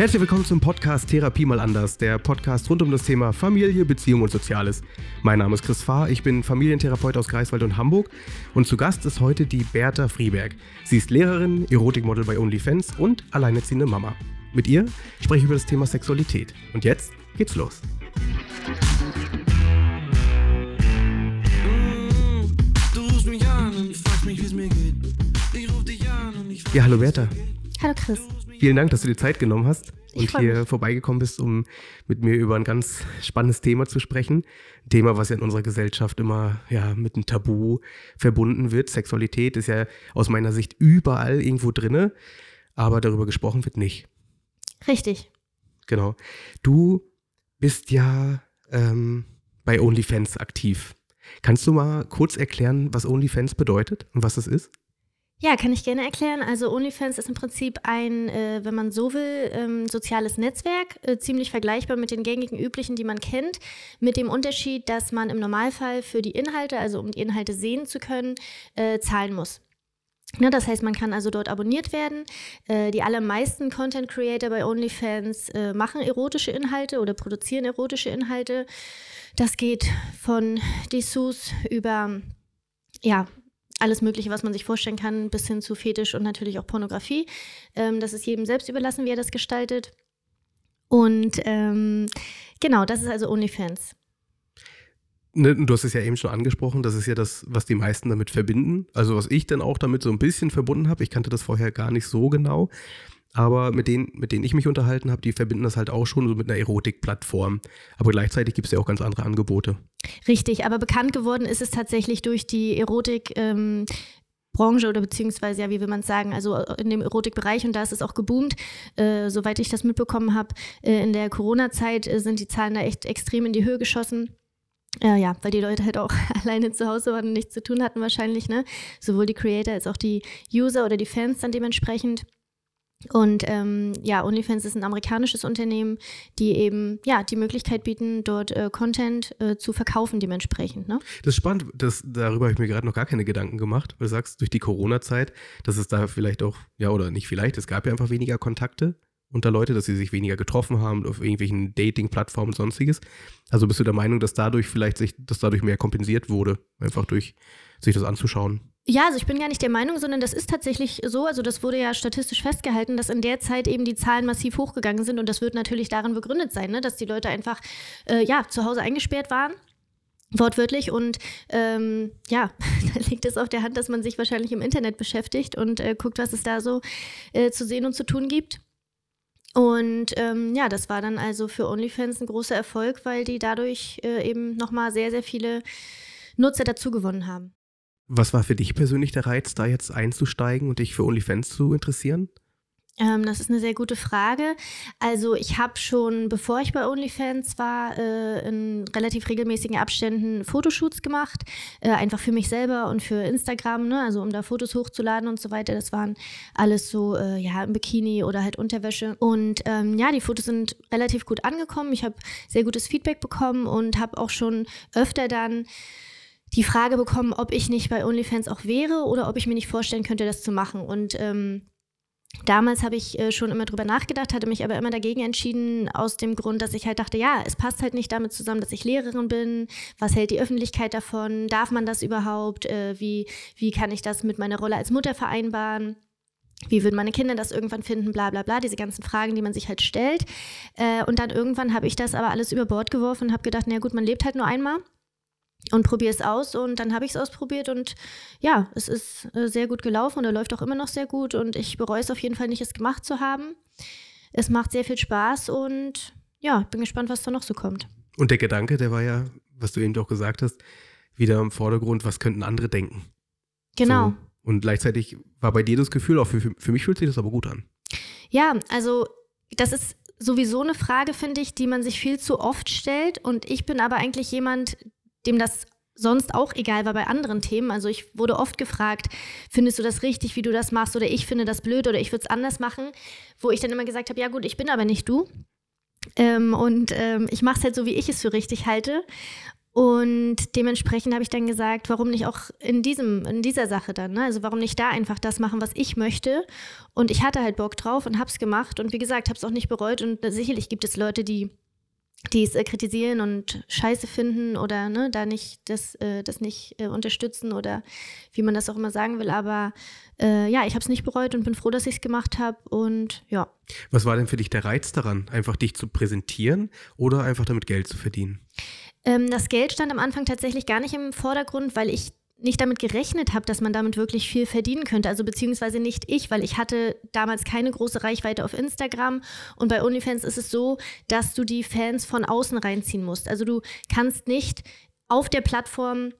Herzlich willkommen zum Podcast Therapie mal anders, der Podcast rund um das Thema Familie, Beziehung und Soziales. Mein Name ist Chris Fahr, ich bin Familientherapeut aus Greifswald und Hamburg und zu Gast ist heute die Bertha Frieberg. Sie ist Lehrerin, Erotikmodel bei OnlyFans und alleinerziehende Mama. Mit ihr spreche ich über das Thema Sexualität. Und jetzt geht's los. Ja, hallo Bertha. Hallo Chris. Vielen Dank, dass du dir Zeit genommen hast und hier mich. vorbeigekommen bist, um mit mir über ein ganz spannendes Thema zu sprechen. Ein Thema, was ja in unserer Gesellschaft immer ja, mit einem Tabu verbunden wird. Sexualität ist ja aus meiner Sicht überall irgendwo drinne, aber darüber gesprochen wird nicht. Richtig. Genau. Du bist ja ähm, bei OnlyFans aktiv. Kannst du mal kurz erklären, was OnlyFans bedeutet und was es ist? Ja, kann ich gerne erklären. Also OnlyFans ist im Prinzip ein, äh, wenn man so will, ähm, soziales Netzwerk, äh, ziemlich vergleichbar mit den gängigen üblichen, die man kennt, mit dem Unterschied, dass man im Normalfall für die Inhalte, also um die Inhalte sehen zu können, äh, zahlen muss. Ne, das heißt, man kann also dort abonniert werden. Äh, die allermeisten Content Creator bei OnlyFans äh, machen erotische Inhalte oder produzieren erotische Inhalte. Das geht von Dessous über ja, alles Mögliche, was man sich vorstellen kann, bis hin zu Fetisch und natürlich auch Pornografie. Ähm, das ist jedem selbst überlassen, wie er das gestaltet. Und ähm, genau, das ist also OnlyFans. Ne, du hast es ja eben schon angesprochen, das ist ja das, was die meisten damit verbinden. Also was ich dann auch damit so ein bisschen verbunden habe. Ich kannte das vorher gar nicht so genau. Aber mit denen, mit denen ich mich unterhalten habe, die verbinden das halt auch schon so mit einer Erotikplattform. Aber gleichzeitig gibt es ja auch ganz andere Angebote. Richtig, aber bekannt geworden ist es tatsächlich durch die Erotik. Ähm, Branche oder beziehungsweise, ja, wie will man es sagen, also in dem Erotikbereich und da ist es auch geboomt. Äh, soweit ich das mitbekommen habe, äh, in der Corona-Zeit äh, sind die Zahlen da echt extrem in die Höhe geschossen. Ja, ja, weil die Leute halt auch alleine zu Hause waren und nichts zu tun hatten wahrscheinlich, ne? Sowohl die Creator als auch die User oder die Fans dann dementsprechend. Und ähm, ja, OnlyFans ist ein amerikanisches Unternehmen, die eben ja die Möglichkeit bieten, dort äh, Content äh, zu verkaufen dementsprechend. Ne? Das ist spannend, das, darüber habe ich mir gerade noch gar keine Gedanken gemacht. weil Du sagst, durch die Corona-Zeit, dass es da vielleicht auch, ja oder nicht vielleicht, es gab ja einfach weniger Kontakte unter Leute, dass sie sich weniger getroffen haben auf irgendwelchen Dating-Plattformen und sonstiges. Also bist du der Meinung, dass dadurch vielleicht sich, dass dadurch mehr kompensiert wurde, einfach durch sich das anzuschauen? Ja, also ich bin gar nicht der Meinung, sondern das ist tatsächlich so. Also das wurde ja statistisch festgehalten, dass in der Zeit eben die Zahlen massiv hochgegangen sind und das wird natürlich darin begründet sein, ne? dass die Leute einfach äh, ja zu Hause eingesperrt waren. Wortwörtlich und ähm, ja, da liegt es auf der Hand, dass man sich wahrscheinlich im Internet beschäftigt und äh, guckt, was es da so äh, zu sehen und zu tun gibt. Und ähm, ja, das war dann also für OnlyFans ein großer Erfolg, weil die dadurch äh, eben nochmal sehr, sehr viele Nutzer dazu gewonnen haben. Was war für dich persönlich der Reiz, da jetzt einzusteigen und dich für OnlyFans zu interessieren? Ähm, das ist eine sehr gute Frage. Also ich habe schon, bevor ich bei OnlyFans war, äh, in relativ regelmäßigen Abständen Fotoshoots gemacht, äh, einfach für mich selber und für Instagram, ne? also um da Fotos hochzuladen und so weiter. Das waren alles so, äh, ja, im Bikini oder halt Unterwäsche. Und ähm, ja, die Fotos sind relativ gut angekommen. Ich habe sehr gutes Feedback bekommen und habe auch schon öfter dann die Frage bekommen, ob ich nicht bei OnlyFans auch wäre oder ob ich mir nicht vorstellen könnte, das zu machen. Und ähm, Damals habe ich äh, schon immer drüber nachgedacht, hatte mich aber immer dagegen entschieden, aus dem Grund, dass ich halt dachte, ja, es passt halt nicht damit zusammen, dass ich Lehrerin bin. Was hält die Öffentlichkeit davon? Darf man das überhaupt? Äh, wie, wie kann ich das mit meiner Rolle als Mutter vereinbaren? Wie würden meine Kinder das irgendwann finden? Bla bla bla, diese ganzen Fragen, die man sich halt stellt. Äh, und dann irgendwann habe ich das aber alles über Bord geworfen und habe gedacht, na gut, man lebt halt nur einmal und probiere es aus und dann habe ich es ausprobiert und ja, es ist äh, sehr gut gelaufen und er läuft auch immer noch sehr gut und ich bereue es auf jeden Fall nicht, es gemacht zu haben. Es macht sehr viel Spaß und ja, bin gespannt, was da noch so kommt. Und der Gedanke, der war ja, was du eben doch gesagt hast, wieder im Vordergrund, was könnten andere denken? Genau. So. Und gleichzeitig war bei dir das Gefühl, auch für, für mich fühlt sich das aber gut an. Ja, also das ist sowieso eine Frage, finde ich, die man sich viel zu oft stellt und ich bin aber eigentlich jemand, dem das sonst auch egal war bei anderen Themen. Also ich wurde oft gefragt, findest du das richtig, wie du das machst oder ich finde das blöd oder ich würde es anders machen, wo ich dann immer gesagt habe, ja gut, ich bin aber nicht du. Ähm, und ähm, ich mache es halt so, wie ich es für richtig halte. Und dementsprechend habe ich dann gesagt, warum nicht auch in diesem, in dieser Sache dann, ne? Also warum nicht da einfach das machen, was ich möchte? Und ich hatte halt Bock drauf und habe es gemacht und wie gesagt, habe es auch nicht bereut. Und sicherlich gibt es Leute, die die es äh, kritisieren und scheiße finden oder ne, da nicht das, äh, das nicht äh, unterstützen oder wie man das auch immer sagen will. Aber äh, ja, ich habe es nicht bereut und bin froh, dass ich es gemacht habe und ja. Was war denn für dich der Reiz daran, einfach dich zu präsentieren oder einfach damit Geld zu verdienen? Ähm, das Geld stand am Anfang tatsächlich gar nicht im Vordergrund, weil ich nicht damit gerechnet habe, dass man damit wirklich viel verdienen könnte. Also beziehungsweise nicht ich, weil ich hatte damals keine große Reichweite auf Instagram. Und bei OnlyFans ist es so, dass du die Fans von außen reinziehen musst. Also du kannst nicht auf der Plattform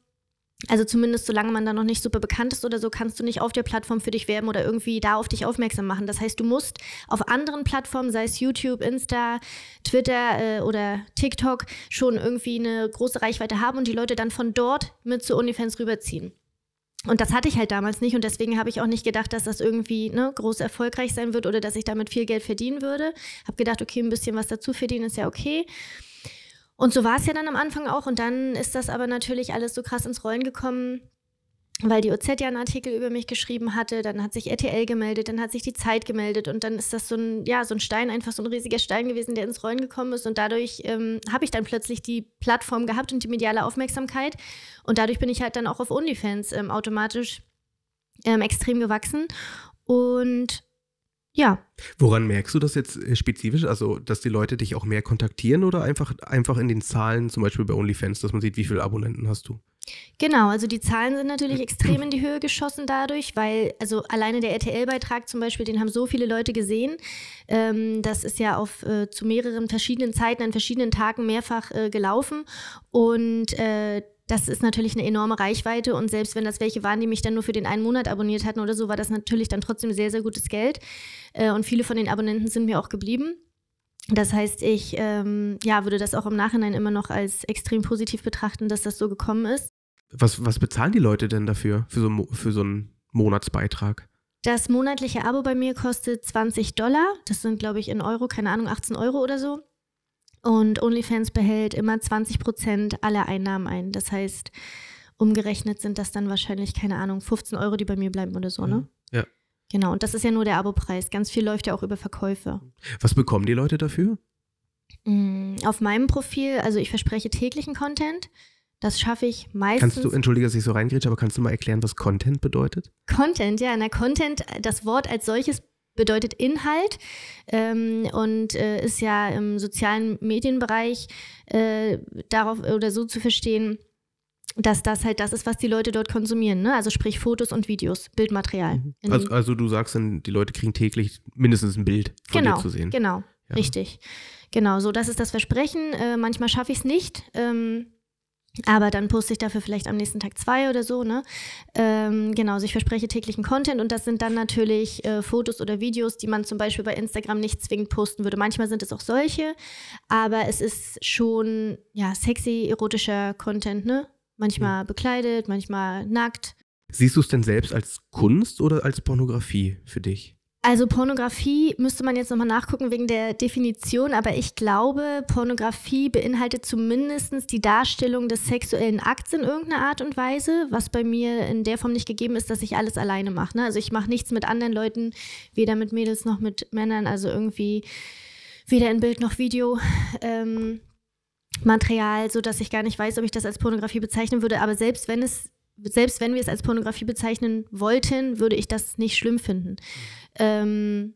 also zumindest solange man da noch nicht super bekannt ist oder so, kannst du nicht auf der Plattform für dich werben oder irgendwie da auf dich aufmerksam machen. Das heißt, du musst auf anderen Plattformen, sei es YouTube, Insta, Twitter äh, oder TikTok, schon irgendwie eine große Reichweite haben und die Leute dann von dort mit zu OnlyFans rüberziehen. Und das hatte ich halt damals nicht und deswegen habe ich auch nicht gedacht, dass das irgendwie ne, groß erfolgreich sein wird oder dass ich damit viel Geld verdienen würde. Habe gedacht, okay, ein bisschen was dazu verdienen ist ja okay. Und so war es ja dann am Anfang auch. Und dann ist das aber natürlich alles so krass ins Rollen gekommen, weil die OZ ja einen Artikel über mich geschrieben hatte. Dann hat sich RTL gemeldet, dann hat sich die Zeit gemeldet. Und dann ist das so ein, ja, so ein Stein, einfach so ein riesiger Stein gewesen, der ins Rollen gekommen ist. Und dadurch ähm, habe ich dann plötzlich die Plattform gehabt und die mediale Aufmerksamkeit. Und dadurch bin ich halt dann auch auf OnlyFans ähm, automatisch ähm, extrem gewachsen. Und ja. Woran merkst du das jetzt äh, spezifisch? Also, dass die Leute dich auch mehr kontaktieren oder einfach, einfach in den Zahlen, zum Beispiel bei OnlyFans, dass man sieht, wie viele Abonnenten hast du? Genau, also die Zahlen sind natürlich extrem in die Höhe geschossen dadurch, weil also alleine der RTL-Beitrag zum Beispiel, den haben so viele Leute gesehen. Ähm, das ist ja auf äh, zu mehreren verschiedenen Zeiten an verschiedenen Tagen mehrfach äh, gelaufen und äh, das ist natürlich eine enorme Reichweite und selbst wenn das welche waren, die mich dann nur für den einen Monat abonniert hatten oder so, war das natürlich dann trotzdem sehr, sehr gutes Geld. Äh, und viele von den Abonnenten sind mir auch geblieben. Das heißt, ich ähm, ja, würde das auch im Nachhinein immer noch als extrem positiv betrachten, dass das so gekommen ist. Was, was bezahlen die Leute denn dafür, für so, für so einen Monatsbeitrag? Das monatliche Abo bei mir kostet 20 Dollar. Das sind, glaube ich, in Euro, keine Ahnung, 18 Euro oder so. Und OnlyFans behält immer 20 Prozent aller Einnahmen ein. Das heißt, umgerechnet sind das dann wahrscheinlich, keine Ahnung, 15 Euro, die bei mir bleiben oder so, ne? Mhm. Ja. Genau, und das ist ja nur der Abopreis. Ganz viel läuft ja auch über Verkäufe. Was bekommen die Leute dafür? Mm, auf meinem Profil, also ich verspreche täglichen Content. Das schaffe ich meistens. Kannst du, entschuldige, dass ich so reingrätsche, aber kannst du mal erklären, was Content bedeutet? Content, ja. Na, Content, das Wort als solches bedeutet Inhalt ähm, und äh, ist ja im sozialen Medienbereich äh, darauf oder so zu verstehen, dass das halt das ist, was die Leute dort konsumieren. Ne? Also sprich Fotos und Videos, Bildmaterial. Mhm. Also, also, du sagst dann, die Leute kriegen täglich mindestens ein Bild von genau, dir zu sehen. Genau, ja. richtig. Genau, so das ist das Versprechen. Äh, manchmal schaffe ich es nicht. Ähm, aber dann poste ich dafür vielleicht am nächsten Tag zwei oder so, ne? Ähm, genau, also ich verspreche täglichen Content und das sind dann natürlich äh, Fotos oder Videos, die man zum Beispiel bei Instagram nicht zwingend posten würde. Manchmal sind es auch solche, aber es ist schon, ja, sexy, erotischer Content, ne? Manchmal mhm. bekleidet, manchmal nackt. Siehst du es denn selbst als Kunst oder als Pornografie für dich? Also Pornografie müsste man jetzt nochmal nachgucken wegen der Definition, aber ich glaube, Pornografie beinhaltet zumindest die Darstellung des sexuellen Akts in irgendeiner Art und Weise, was bei mir in der Form nicht gegeben ist, dass ich alles alleine mache. Ne? Also ich mache nichts mit anderen Leuten, weder mit Mädels noch mit Männern, also irgendwie weder in Bild noch Video. Ähm, Material, so dass ich gar nicht weiß, ob ich das als Pornografie bezeichnen würde. Aber selbst wenn es selbst wenn wir es als Pornografie bezeichnen wollten, würde ich das nicht schlimm finden. Ähm,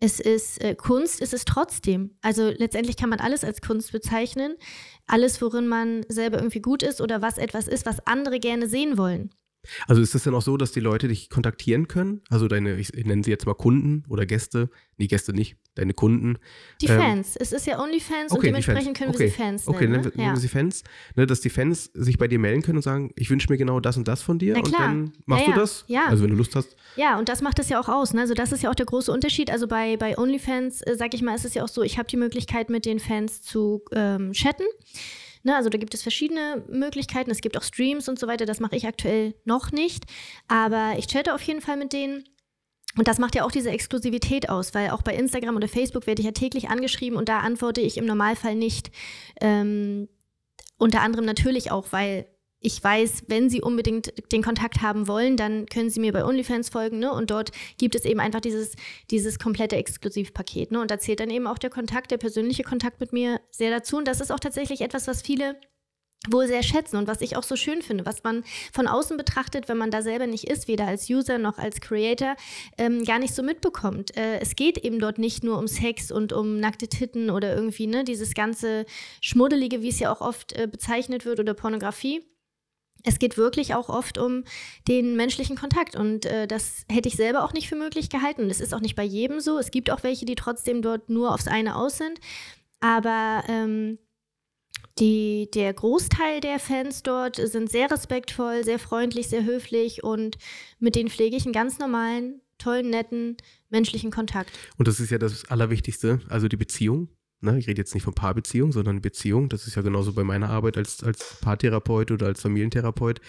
es ist äh, Kunst, ist es trotzdem. Also letztendlich kann man alles als Kunst bezeichnen. Alles, worin man selber irgendwie gut ist oder was etwas ist, was andere gerne sehen wollen. Also ist es denn auch so, dass die Leute dich kontaktieren können? Also deine, ich nenne sie jetzt mal Kunden oder Gäste. Nee, Gäste nicht, deine Kunden. Die ähm, Fans. Es ist ja OnlyFans okay, und dementsprechend können okay. wir sie Fans nennen. Okay, nennen wir, ja. wir sie Fans. Ne, dass die Fans sich bei dir melden können und sagen, ich wünsche mir genau das und das von dir. Und dann machst ja, du das. Ja. Also wenn du Lust hast. Ja, und das macht es ja auch aus. Ne? Also das ist ja auch der große Unterschied. Also bei, bei OnlyFans, äh, sag ich mal, ist es ja auch so, ich habe die Möglichkeit, mit den Fans zu ähm, chatten. Ne, also da gibt es verschiedene Möglichkeiten. Es gibt auch Streams und so weiter. Das mache ich aktuell noch nicht. Aber ich chatte auf jeden Fall mit denen. Und das macht ja auch diese Exklusivität aus, weil auch bei Instagram oder Facebook werde ich ja täglich angeschrieben und da antworte ich im Normalfall nicht. Ähm, unter anderem natürlich auch, weil ich weiß, wenn Sie unbedingt den Kontakt haben wollen, dann können Sie mir bei OnlyFans folgen, ne? Und dort gibt es eben einfach dieses, dieses komplette Exklusivpaket, ne? Und da zählt dann eben auch der Kontakt, der persönliche Kontakt mit mir sehr dazu. Und das ist auch tatsächlich etwas, was viele wohl sehr schätzen und was ich auch so schön finde, was man von außen betrachtet, wenn man da selber nicht ist, weder als User noch als Creator, ähm, gar nicht so mitbekommt. Äh, es geht eben dort nicht nur um Sex und um nackte Titten oder irgendwie, ne, dieses ganze Schmuddelige, wie es ja auch oft äh, bezeichnet wird, oder Pornografie es geht wirklich auch oft um den menschlichen Kontakt und äh, das hätte ich selber auch nicht für möglich gehalten. Das ist auch nicht bei jedem so. Es gibt auch welche, die trotzdem dort nur aufs eine aus sind. Aber ähm, die, der Großteil der Fans dort sind sehr respektvoll, sehr freundlich, sehr höflich und mit denen pflege ich einen ganz normalen, tollen, netten menschlichen Kontakt. Und das ist ja das Allerwichtigste, also die Beziehung. Ne, ich rede jetzt nicht von Paarbeziehung, sondern Beziehung. Das ist ja genauso bei meiner Arbeit als, als Paartherapeut oder als Familientherapeut.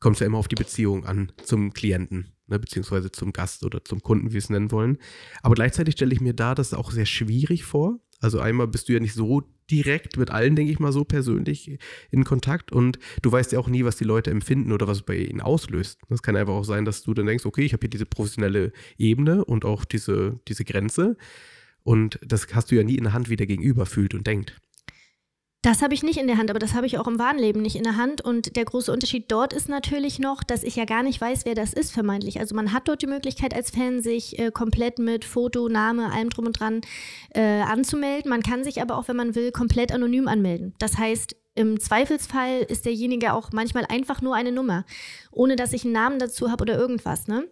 Kommt es ja immer auf die Beziehung an zum Klienten, ne, beziehungsweise zum Gast oder zum Kunden, wie wir es nennen wollen. Aber gleichzeitig stelle ich mir da das auch sehr schwierig vor. Also einmal bist du ja nicht so direkt mit allen, denke ich mal, so persönlich in Kontakt und du weißt ja auch nie, was die Leute empfinden oder was bei ihnen auslöst. Das kann einfach auch sein, dass du dann denkst, okay, ich habe hier diese professionelle Ebene und auch diese, diese Grenze und das hast du ja nie in der Hand, wie der Gegenüber fühlt und denkt. Das habe ich nicht in der Hand, aber das habe ich auch im wahren Leben nicht in der Hand. Und der große Unterschied dort ist natürlich noch, dass ich ja gar nicht weiß, wer das ist, vermeintlich. Also man hat dort die Möglichkeit als Fan, sich äh, komplett mit Foto, Name, allem drum und dran äh, anzumelden. Man kann sich aber auch, wenn man will, komplett anonym anmelden. Das heißt, im Zweifelsfall ist derjenige auch manchmal einfach nur eine Nummer, ohne dass ich einen Namen dazu habe oder irgendwas. Ne?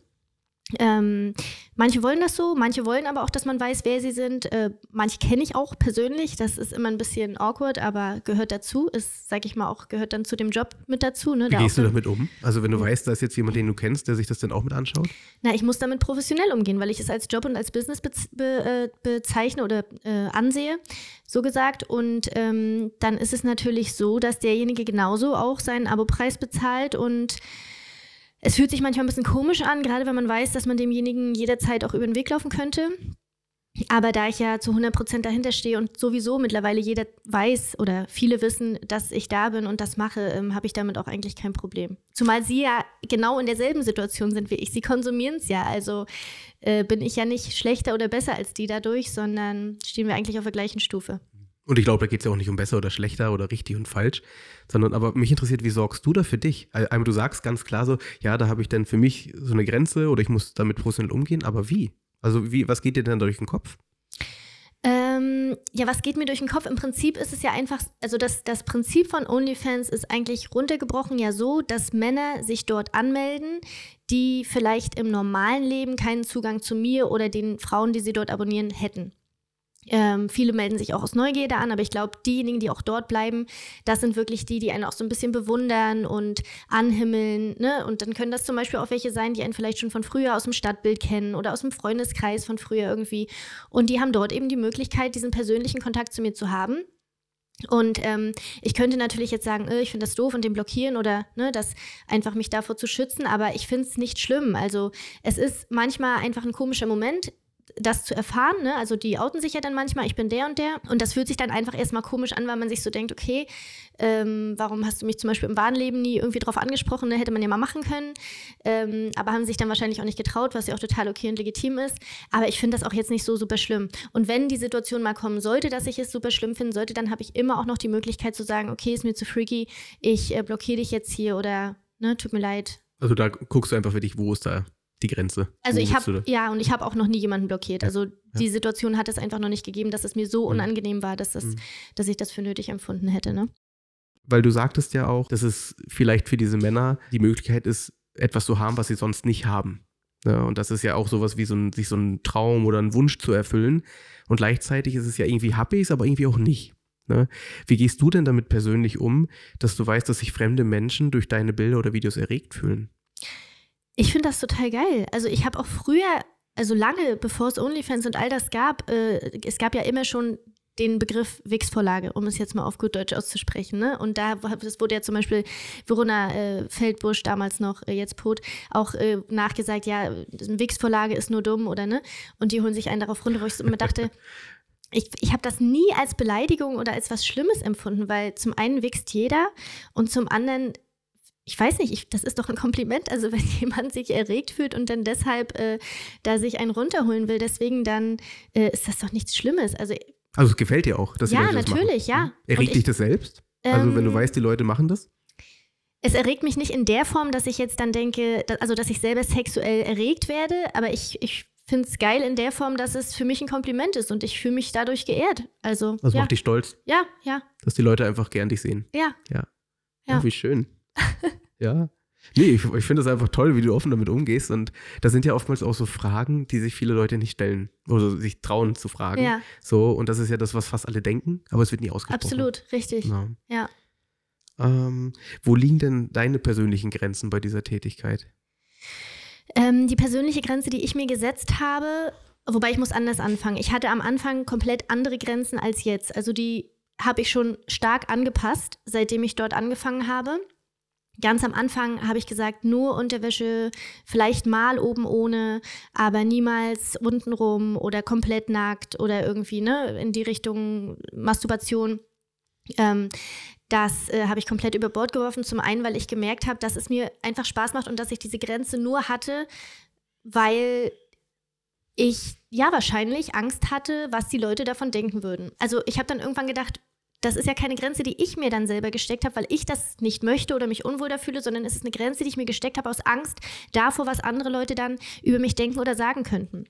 Ähm, manche wollen das so, manche wollen aber auch, dass man weiß, wer sie sind. Äh, manche kenne ich auch persönlich, das ist immer ein bisschen awkward, aber gehört dazu, ist, sag ich mal, auch gehört dann zu dem Job mit dazu. Ne? Wie gehst du damit um? Also wenn du weißt, da ist jetzt jemand, den du kennst, der sich das dann auch mit anschaut? Na, ich muss damit professionell umgehen, weil ich es als Job und als Business be be äh, bezeichne oder äh, ansehe, so gesagt. Und ähm, dann ist es natürlich so, dass derjenige genauso auch seinen Abopreis bezahlt und es fühlt sich manchmal ein bisschen komisch an, gerade wenn man weiß, dass man demjenigen jederzeit auch über den Weg laufen könnte. Aber da ich ja zu 100 Prozent dahinter stehe und sowieso mittlerweile jeder weiß oder viele wissen, dass ich da bin und das mache, ähm, habe ich damit auch eigentlich kein Problem. Zumal sie ja genau in derselben Situation sind wie ich. Sie konsumieren es ja. Also äh, bin ich ja nicht schlechter oder besser als die dadurch, sondern stehen wir eigentlich auf der gleichen Stufe. Und ich glaube, da geht es ja auch nicht um besser oder schlechter oder richtig und falsch, sondern aber mich interessiert, wie sorgst du da für dich? Einmal du sagst ganz klar so, ja, da habe ich dann für mich so eine Grenze oder ich muss damit professionell umgehen, aber wie? Also wie, was geht dir denn durch den Kopf? Ähm, ja, was geht mir durch den Kopf? Im Prinzip ist es ja einfach, also das, das Prinzip von OnlyFans ist eigentlich runtergebrochen ja so, dass Männer sich dort anmelden, die vielleicht im normalen Leben keinen Zugang zu mir oder den Frauen, die sie dort abonnieren, hätten. Ähm, viele melden sich auch aus Neugierde an, aber ich glaube, diejenigen, die auch dort bleiben, das sind wirklich die, die einen auch so ein bisschen bewundern und anhimmeln. Ne? Und dann können das zum Beispiel auch welche sein, die einen vielleicht schon von früher aus dem Stadtbild kennen oder aus dem Freundeskreis von früher irgendwie. Und die haben dort eben die Möglichkeit, diesen persönlichen Kontakt zu mir zu haben. Und ähm, ich könnte natürlich jetzt sagen, äh, ich finde das doof und den blockieren oder ne, das einfach mich davor zu schützen, aber ich finde es nicht schlimm. Also es ist manchmal einfach ein komischer Moment das zu erfahren. Ne? Also die outen sich ja dann manchmal, ich bin der und der. Und das fühlt sich dann einfach erstmal komisch an, weil man sich so denkt, okay, ähm, warum hast du mich zum Beispiel im Wahnleben nie irgendwie drauf angesprochen? Ne? Hätte man ja mal machen können. Ähm, aber haben sich dann wahrscheinlich auch nicht getraut, was ja auch total okay und legitim ist. Aber ich finde das auch jetzt nicht so super schlimm. Und wenn die Situation mal kommen sollte, dass ich es super schlimm finden sollte, dann habe ich immer auch noch die Möglichkeit zu sagen, okay, ist mir zu freaky, ich äh, blockiere dich jetzt hier oder ne, tut mir leid. Also da guckst du einfach für dich, wo ist da die Grenze. Also ich habe ja und ich habe auch noch nie jemanden blockiert. Also ja. die Situation hat es einfach noch nicht gegeben, dass es mir so mhm. unangenehm war, dass, das, mhm. dass ich das für nötig empfunden hätte. Ne? Weil du sagtest ja auch, dass es vielleicht für diese Männer die Möglichkeit ist, etwas zu haben, was sie sonst nicht haben. Ja, und das ist ja auch sowas wie so ein, sich so ein Traum oder ein Wunsch zu erfüllen. Und gleichzeitig ist es ja irgendwie happy, aber irgendwie auch nicht. Ne? Wie gehst du denn damit persönlich um, dass du weißt, dass sich fremde Menschen durch deine Bilder oder Videos erregt fühlen? Ich finde das total geil. Also ich habe auch früher, also lange bevor es OnlyFans und all das gab, äh, es gab ja immer schon den Begriff Wix-Vorlage, um es jetzt mal auf gut Deutsch auszusprechen. Ne? Und da das wurde ja zum Beispiel Verona äh, Feldbusch, damals noch, äh, jetzt Pot, auch äh, nachgesagt, ja, Wix-Vorlage ist nur dumm oder ne? Und die holen sich einen darauf runter, wo ich immer dachte, ich, ich habe das nie als Beleidigung oder als was Schlimmes empfunden, weil zum einen wächst jeder und zum anderen, ich weiß nicht, ich, das ist doch ein Kompliment. Also wenn jemand sich erregt fühlt und dann deshalb äh, da sich einen runterholen will, deswegen dann äh, ist das doch nichts Schlimmes. Also, also es gefällt dir auch, dass ja, die Leute das natürlich, machen. ja. Mhm. Erregt dich das selbst? Also wenn du Ähm, weißt, die Leute machen das? Es erregt mich nicht in der Form, dass ich jetzt dann denke, da- also dass ich selber sexuell erregt werde, aber ich, ich finde es geil in der Form, dass es für mich ein Kompliment ist und ich fühle mich dadurch geehrt. Also, Also ja, macht dich stolz, ja, ja, dass die Leute einfach gern dich sehen. ja. Ja. Ja. Ja, wie schön. ja. Nee, ich, ich finde es einfach toll, wie du offen damit umgehst. Und da sind ja oftmals auch so Fragen, die sich viele Leute nicht stellen oder sich trauen zu fragen. Ja, So, und das ist ja das, was fast alle denken, aber es wird nie ausgesprochen. absolut, richtig. Genau. Ja. Ähm, wo liegen denn deine persönlichen Grenzen bei dieser Tätigkeit? Ähm, die persönliche Grenze, die ich mir gesetzt habe, wobei ich muss anders anfangen. Ich hatte am Anfang komplett andere Grenzen als jetzt. Also die habe ich schon stark angepasst, seitdem ich dort angefangen habe. Ganz am Anfang habe ich gesagt, nur Unterwäsche, vielleicht mal oben ohne, aber niemals untenrum oder komplett nackt oder irgendwie ne, in die Richtung Masturbation. Ähm, das äh, habe ich komplett über Bord geworfen. Zum einen, weil ich gemerkt habe, dass es mir einfach Spaß macht und dass ich diese Grenze nur hatte, weil ich ja wahrscheinlich Angst hatte, was die Leute davon denken würden. Also ich habe dann irgendwann gedacht, das ist ja keine Grenze, die ich mir dann selber gesteckt habe, weil ich das nicht möchte oder mich unwohl da fühle, sondern es ist eine Grenze, die ich mir gesteckt habe aus Angst davor, was andere Leute dann über mich denken oder sagen könnten.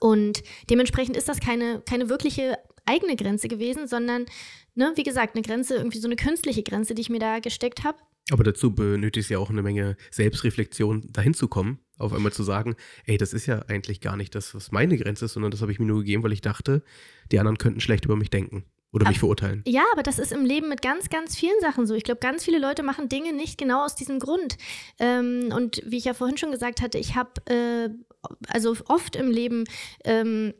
Und dementsprechend ist das keine, keine wirkliche eigene Grenze gewesen, sondern, ne, wie gesagt, eine Grenze, irgendwie so eine künstliche Grenze, die ich mir da gesteckt habe. Aber dazu benötigst du ja auch eine Menge Selbstreflexion, dahin zu kommen, auf einmal zu sagen, ey, das ist ja eigentlich gar nicht das, was meine Grenze ist, sondern das habe ich mir nur gegeben, weil ich dachte, die anderen könnten schlecht über mich denken oder mich verurteilen. Ja, aber das ist im Leben mit ganz, ganz vielen Sachen so. Ich glaube, ganz viele Leute machen Dinge nicht genau aus diesem Grund. Ähm, und wie ich ja vorhin schon gesagt hatte, ich habe äh, also oft im Leben ähm,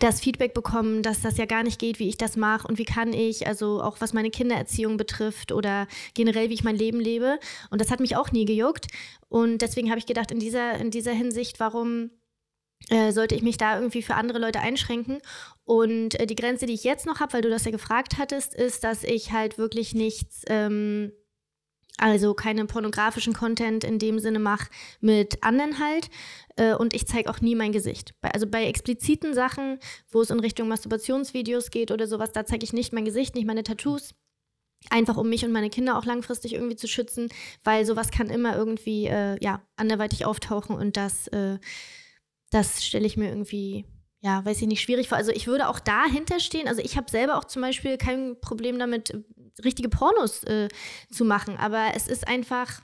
das Feedback bekommen, dass das ja gar nicht geht, wie ich das mache und wie kann ich, also auch was meine Kindererziehung betrifft oder generell, wie ich mein Leben lebe. Und das hat mich auch nie gejuckt. Und deswegen habe ich gedacht, in dieser, in dieser Hinsicht, warum äh, sollte ich mich da irgendwie für andere Leute einschränken? Und äh, die Grenze, die ich jetzt noch habe, weil du das ja gefragt hattest, ist, dass ich halt wirklich nichts, ähm, also keinen pornografischen Content in dem Sinne mache mit anderen halt. Äh, und ich zeige auch nie mein Gesicht. Also bei expliziten Sachen, wo es in Richtung Masturbationsvideos geht oder sowas, da zeige ich nicht mein Gesicht, nicht meine Tattoos. Einfach um mich und meine Kinder auch langfristig irgendwie zu schützen, weil sowas kann immer irgendwie äh, ja, anderweitig auftauchen und das, das stelle ich mir irgendwie, ja, weiß ich nicht, schwierig vor. Also ich würde auch dahinter stehen. Also ich habe selber auch zum Beispiel kein Problem damit, äh, richtige Pornos äh, zu machen, aber es ist einfach,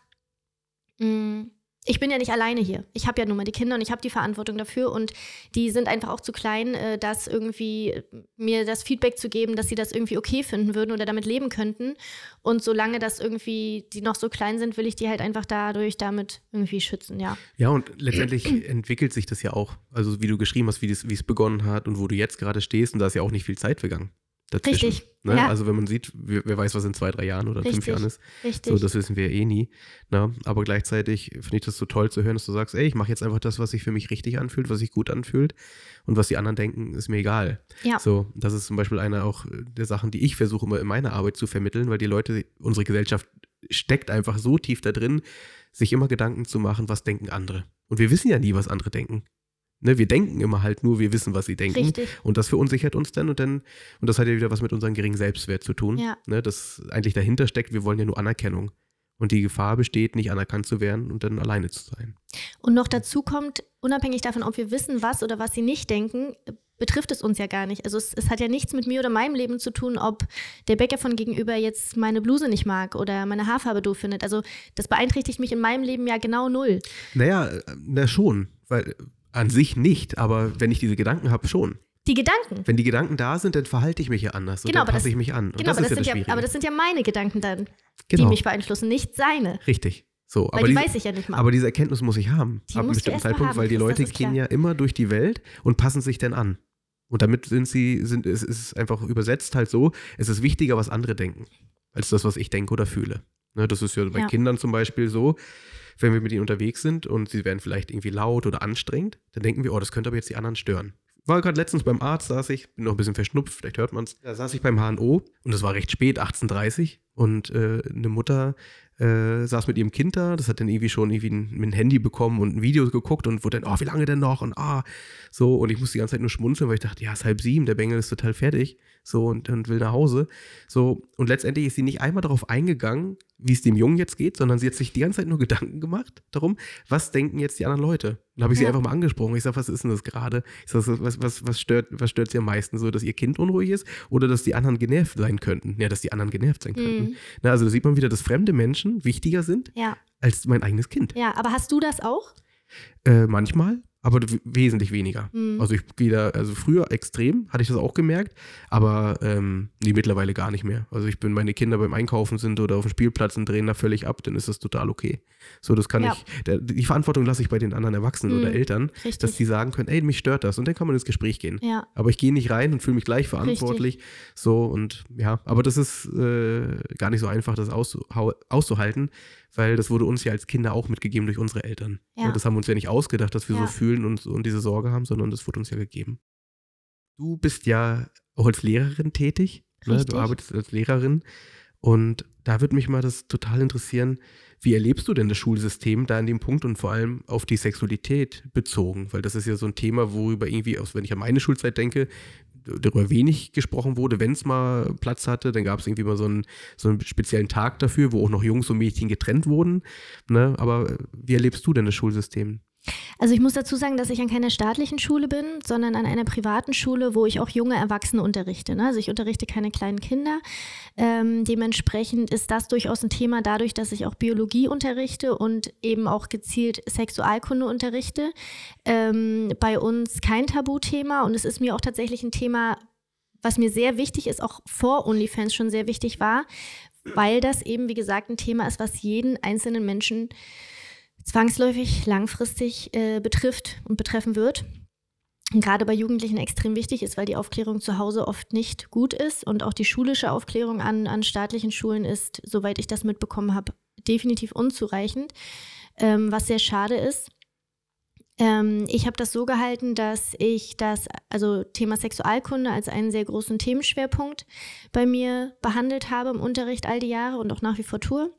mh, ich bin ja nicht alleine hier. Ich habe ja nun mal die Kinder und ich habe die Verantwortung dafür und die sind einfach auch zu klein, äh, das irgendwie äh, mir das Feedback zu geben, dass sie das irgendwie okay finden würden oder damit leben könnten. Und solange das irgendwie die noch so klein sind, will ich die halt einfach dadurch damit irgendwie schützen, ja. Ja, und letztendlich entwickelt sich das ja auch. Also wie du geschrieben hast, wie es begonnen hat und wo du jetzt gerade stehst und da ist ja auch nicht viel Zeit vergangen. Dazwischen, Richtig, Ne? ja. Also wenn man sieht, wer, wer weiß, was in zwei, drei Jahren oder in fünf Richtig. Jahren ist. Richtig. So, das wissen wir eh nie. Ne? Aber gleichzeitig finde ich das so toll zu hören, dass du sagst, ey, ich mache jetzt einfach das, was sich für mich richtig anfühlt, was sich gut anfühlt. Und was die anderen denken, ist mir egal. Ja. So, das ist zum Beispiel eine auch der Sachen, die ich versuche immer in meiner Arbeit zu vermitteln, weil die Leute, unsere Gesellschaft steckt einfach so tief da drin, sich immer Gedanken zu machen, was denken andere. Und wir wissen ja nie, was andere denken. Ne, wir denken immer halt nur, wir wissen, was sie denken. Richtig. Und das verunsichert uns dann und dann, und das hat ja wieder was mit unserem geringen Selbstwert zu tun. Ja. Ne, das eigentlich dahinter steckt, wir wollen ja nur Anerkennung. Und die Gefahr besteht, nicht anerkannt zu werden und dann alleine zu sein. Und noch dazu kommt, unabhängig davon, ob wir wissen, was oder was sie nicht denken, betrifft es uns ja gar nicht. Also es, es hat ja nichts mit mir oder meinem Leben zu tun, ob der Bäcker von gegenüber jetzt meine Bluse nicht mag oder meine Haarfarbe doof findet. Also das beeinträchtigt mich in meinem Leben ja genau null. Naja, äh, na schon, weil an sich nicht, aber wenn ich diese Gedanken habe, schon. Die Gedanken. Wenn die Gedanken da sind, dann verhalte ich mich ja anders und Genau, dann aber passe das- ich mich an. Und Genau, das aber das, ja sind das ja, aber das sind ja meine Gedanken dann, genau, die mich beeinflussen, nicht seine. richtig. So, Weil aber die diese, weiß ich ja nicht mal. aber diese Erkenntnis muss ich haben, Die ab einem bestimmten Zeitpunkt, haben, weil die Leute gehen ja immer durch die Welt und passen sich dann an. Und damit sind sie, sind, es ist einfach übersetzt halt so, es ist wichtiger, was andere denken, als das, was ich denke oder fühle. Ne, das ist ja bei Ja. Kindern zum Beispiel so, wenn wir mit ihnen unterwegs sind und sie werden vielleicht irgendwie laut oder anstrengend, dann denken wir, oh, das könnte aber jetzt die anderen stören. war gerade letztens beim Arzt, saß ich, bin noch ein bisschen verschnupft, vielleicht hört man es. Da saß ich beim HNO und es war recht spät, 18.30 und äh, eine Mutter äh, saß mit ihrem Kind da, das hat dann irgendwie schon irgendwie ein, ein, Handy bekommen und ein Video geguckt und wurde dann, oh, wie lange denn noch? Und ah, so, und ich musste die ganze Zeit nur schmunzeln, weil ich dachte, ja, es ist halb sieben, der Bengel ist total fertig, so, und, und will nach Hause. So, und letztendlich ist sie nicht einmal darauf eingegangen, wie es dem Jungen jetzt geht, sondern sie hat sich die ganze Zeit nur Gedanken gemacht darum, was denken jetzt die anderen Leute. Dann habe ich ja. sie einfach mal angesprochen. Ich sage, was ist denn das gerade? Ich sage, was, was, was, stört, was stört sie am meisten? So, dass ihr Kind unruhig ist oder dass die anderen genervt sein könnten? Ja, dass die anderen genervt sein könnten. Mhm. Na, also da sieht man wieder, dass fremde Menschen wichtiger sind ja. als mein eigenes Kind. Ja, aber hast du das auch? Äh, manchmal aber wesentlich weniger. Mhm. Also ich gehe da, also früher extrem, hatte ich das auch gemerkt, aber ähm, nee, mittlerweile gar nicht mehr. Also ich bin, meine Kinder beim Einkaufen sind oder auf dem Spielplatz und drehen da völlig ab, dann ist das total okay. So, das kann ja. ich, der, die Verantwortung lasse ich bei den anderen Erwachsenen mhm. oder Eltern, Richtig. dass die sagen können, ey, mich stört das und dann kann man ins Gespräch gehen. Ja. Aber ich gehe nicht rein und fühle mich gleich verantwortlich. Richtig. So und ja, aber das ist äh, gar nicht so einfach, das auszuhalten, weil das wurde uns ja als Kinder auch mitgegeben durch unsere Eltern. Ja. Das haben wir uns ja nicht ausgedacht, dass wir ja. so fühlen und, und diese Sorge haben, sondern das wurde uns ja gegeben. Du bist ja auch als Lehrerin tätig. Ne? Du arbeitest als Lehrerin. Und da würde mich mal das total interessieren, wie erlebst du denn das Schulsystem da in dem Punkt und vor allem auf die Sexualität bezogen? Weil das ist ja so ein Thema, worüber irgendwie, wenn ich an meine Schulzeit denke, darüber wenig gesprochen wurde. Wenn es mal Platz hatte, dann gab es irgendwie mal so einen, so einen speziellen Tag dafür, wo auch noch Jungs und Mädchen getrennt wurden. Ne? Aber wie erlebst du denn das Schulsystem? Also ich muss dazu sagen, dass ich an keiner staatlichen Schule bin, sondern an einer privaten Schule, wo ich auch junge Erwachsene unterrichte. Ne? Also ich unterrichte keine kleinen Kinder. Ähm, dementsprechend ist das durchaus ein Thema dadurch, dass ich auch Biologie unterrichte und eben auch gezielt Sexualkunde unterrichte. Ähm, bei uns kein Tabuthema und es ist mir auch tatsächlich ein Thema, was mir sehr wichtig ist, auch vor OnlyFans schon sehr wichtig war, weil das eben, wie gesagt, ein Thema ist, was jeden einzelnen Menschen zwangsläufig langfristig äh, betrifft und betreffen wird. Und gerade bei Jugendlichen extrem wichtig ist, weil die Aufklärung zu Hause oft nicht gut ist und auch die schulische Aufklärung an, an staatlichen Schulen ist, soweit ich das mitbekommen habe, definitiv unzureichend, ähm, was sehr schade ist. Ähm, ich habe das so gehalten, dass ich das, also Thema Sexualkunde als einen sehr großen Themenschwerpunkt bei mir behandelt habe im Unterricht all die Jahre und auch nach wie vor tue.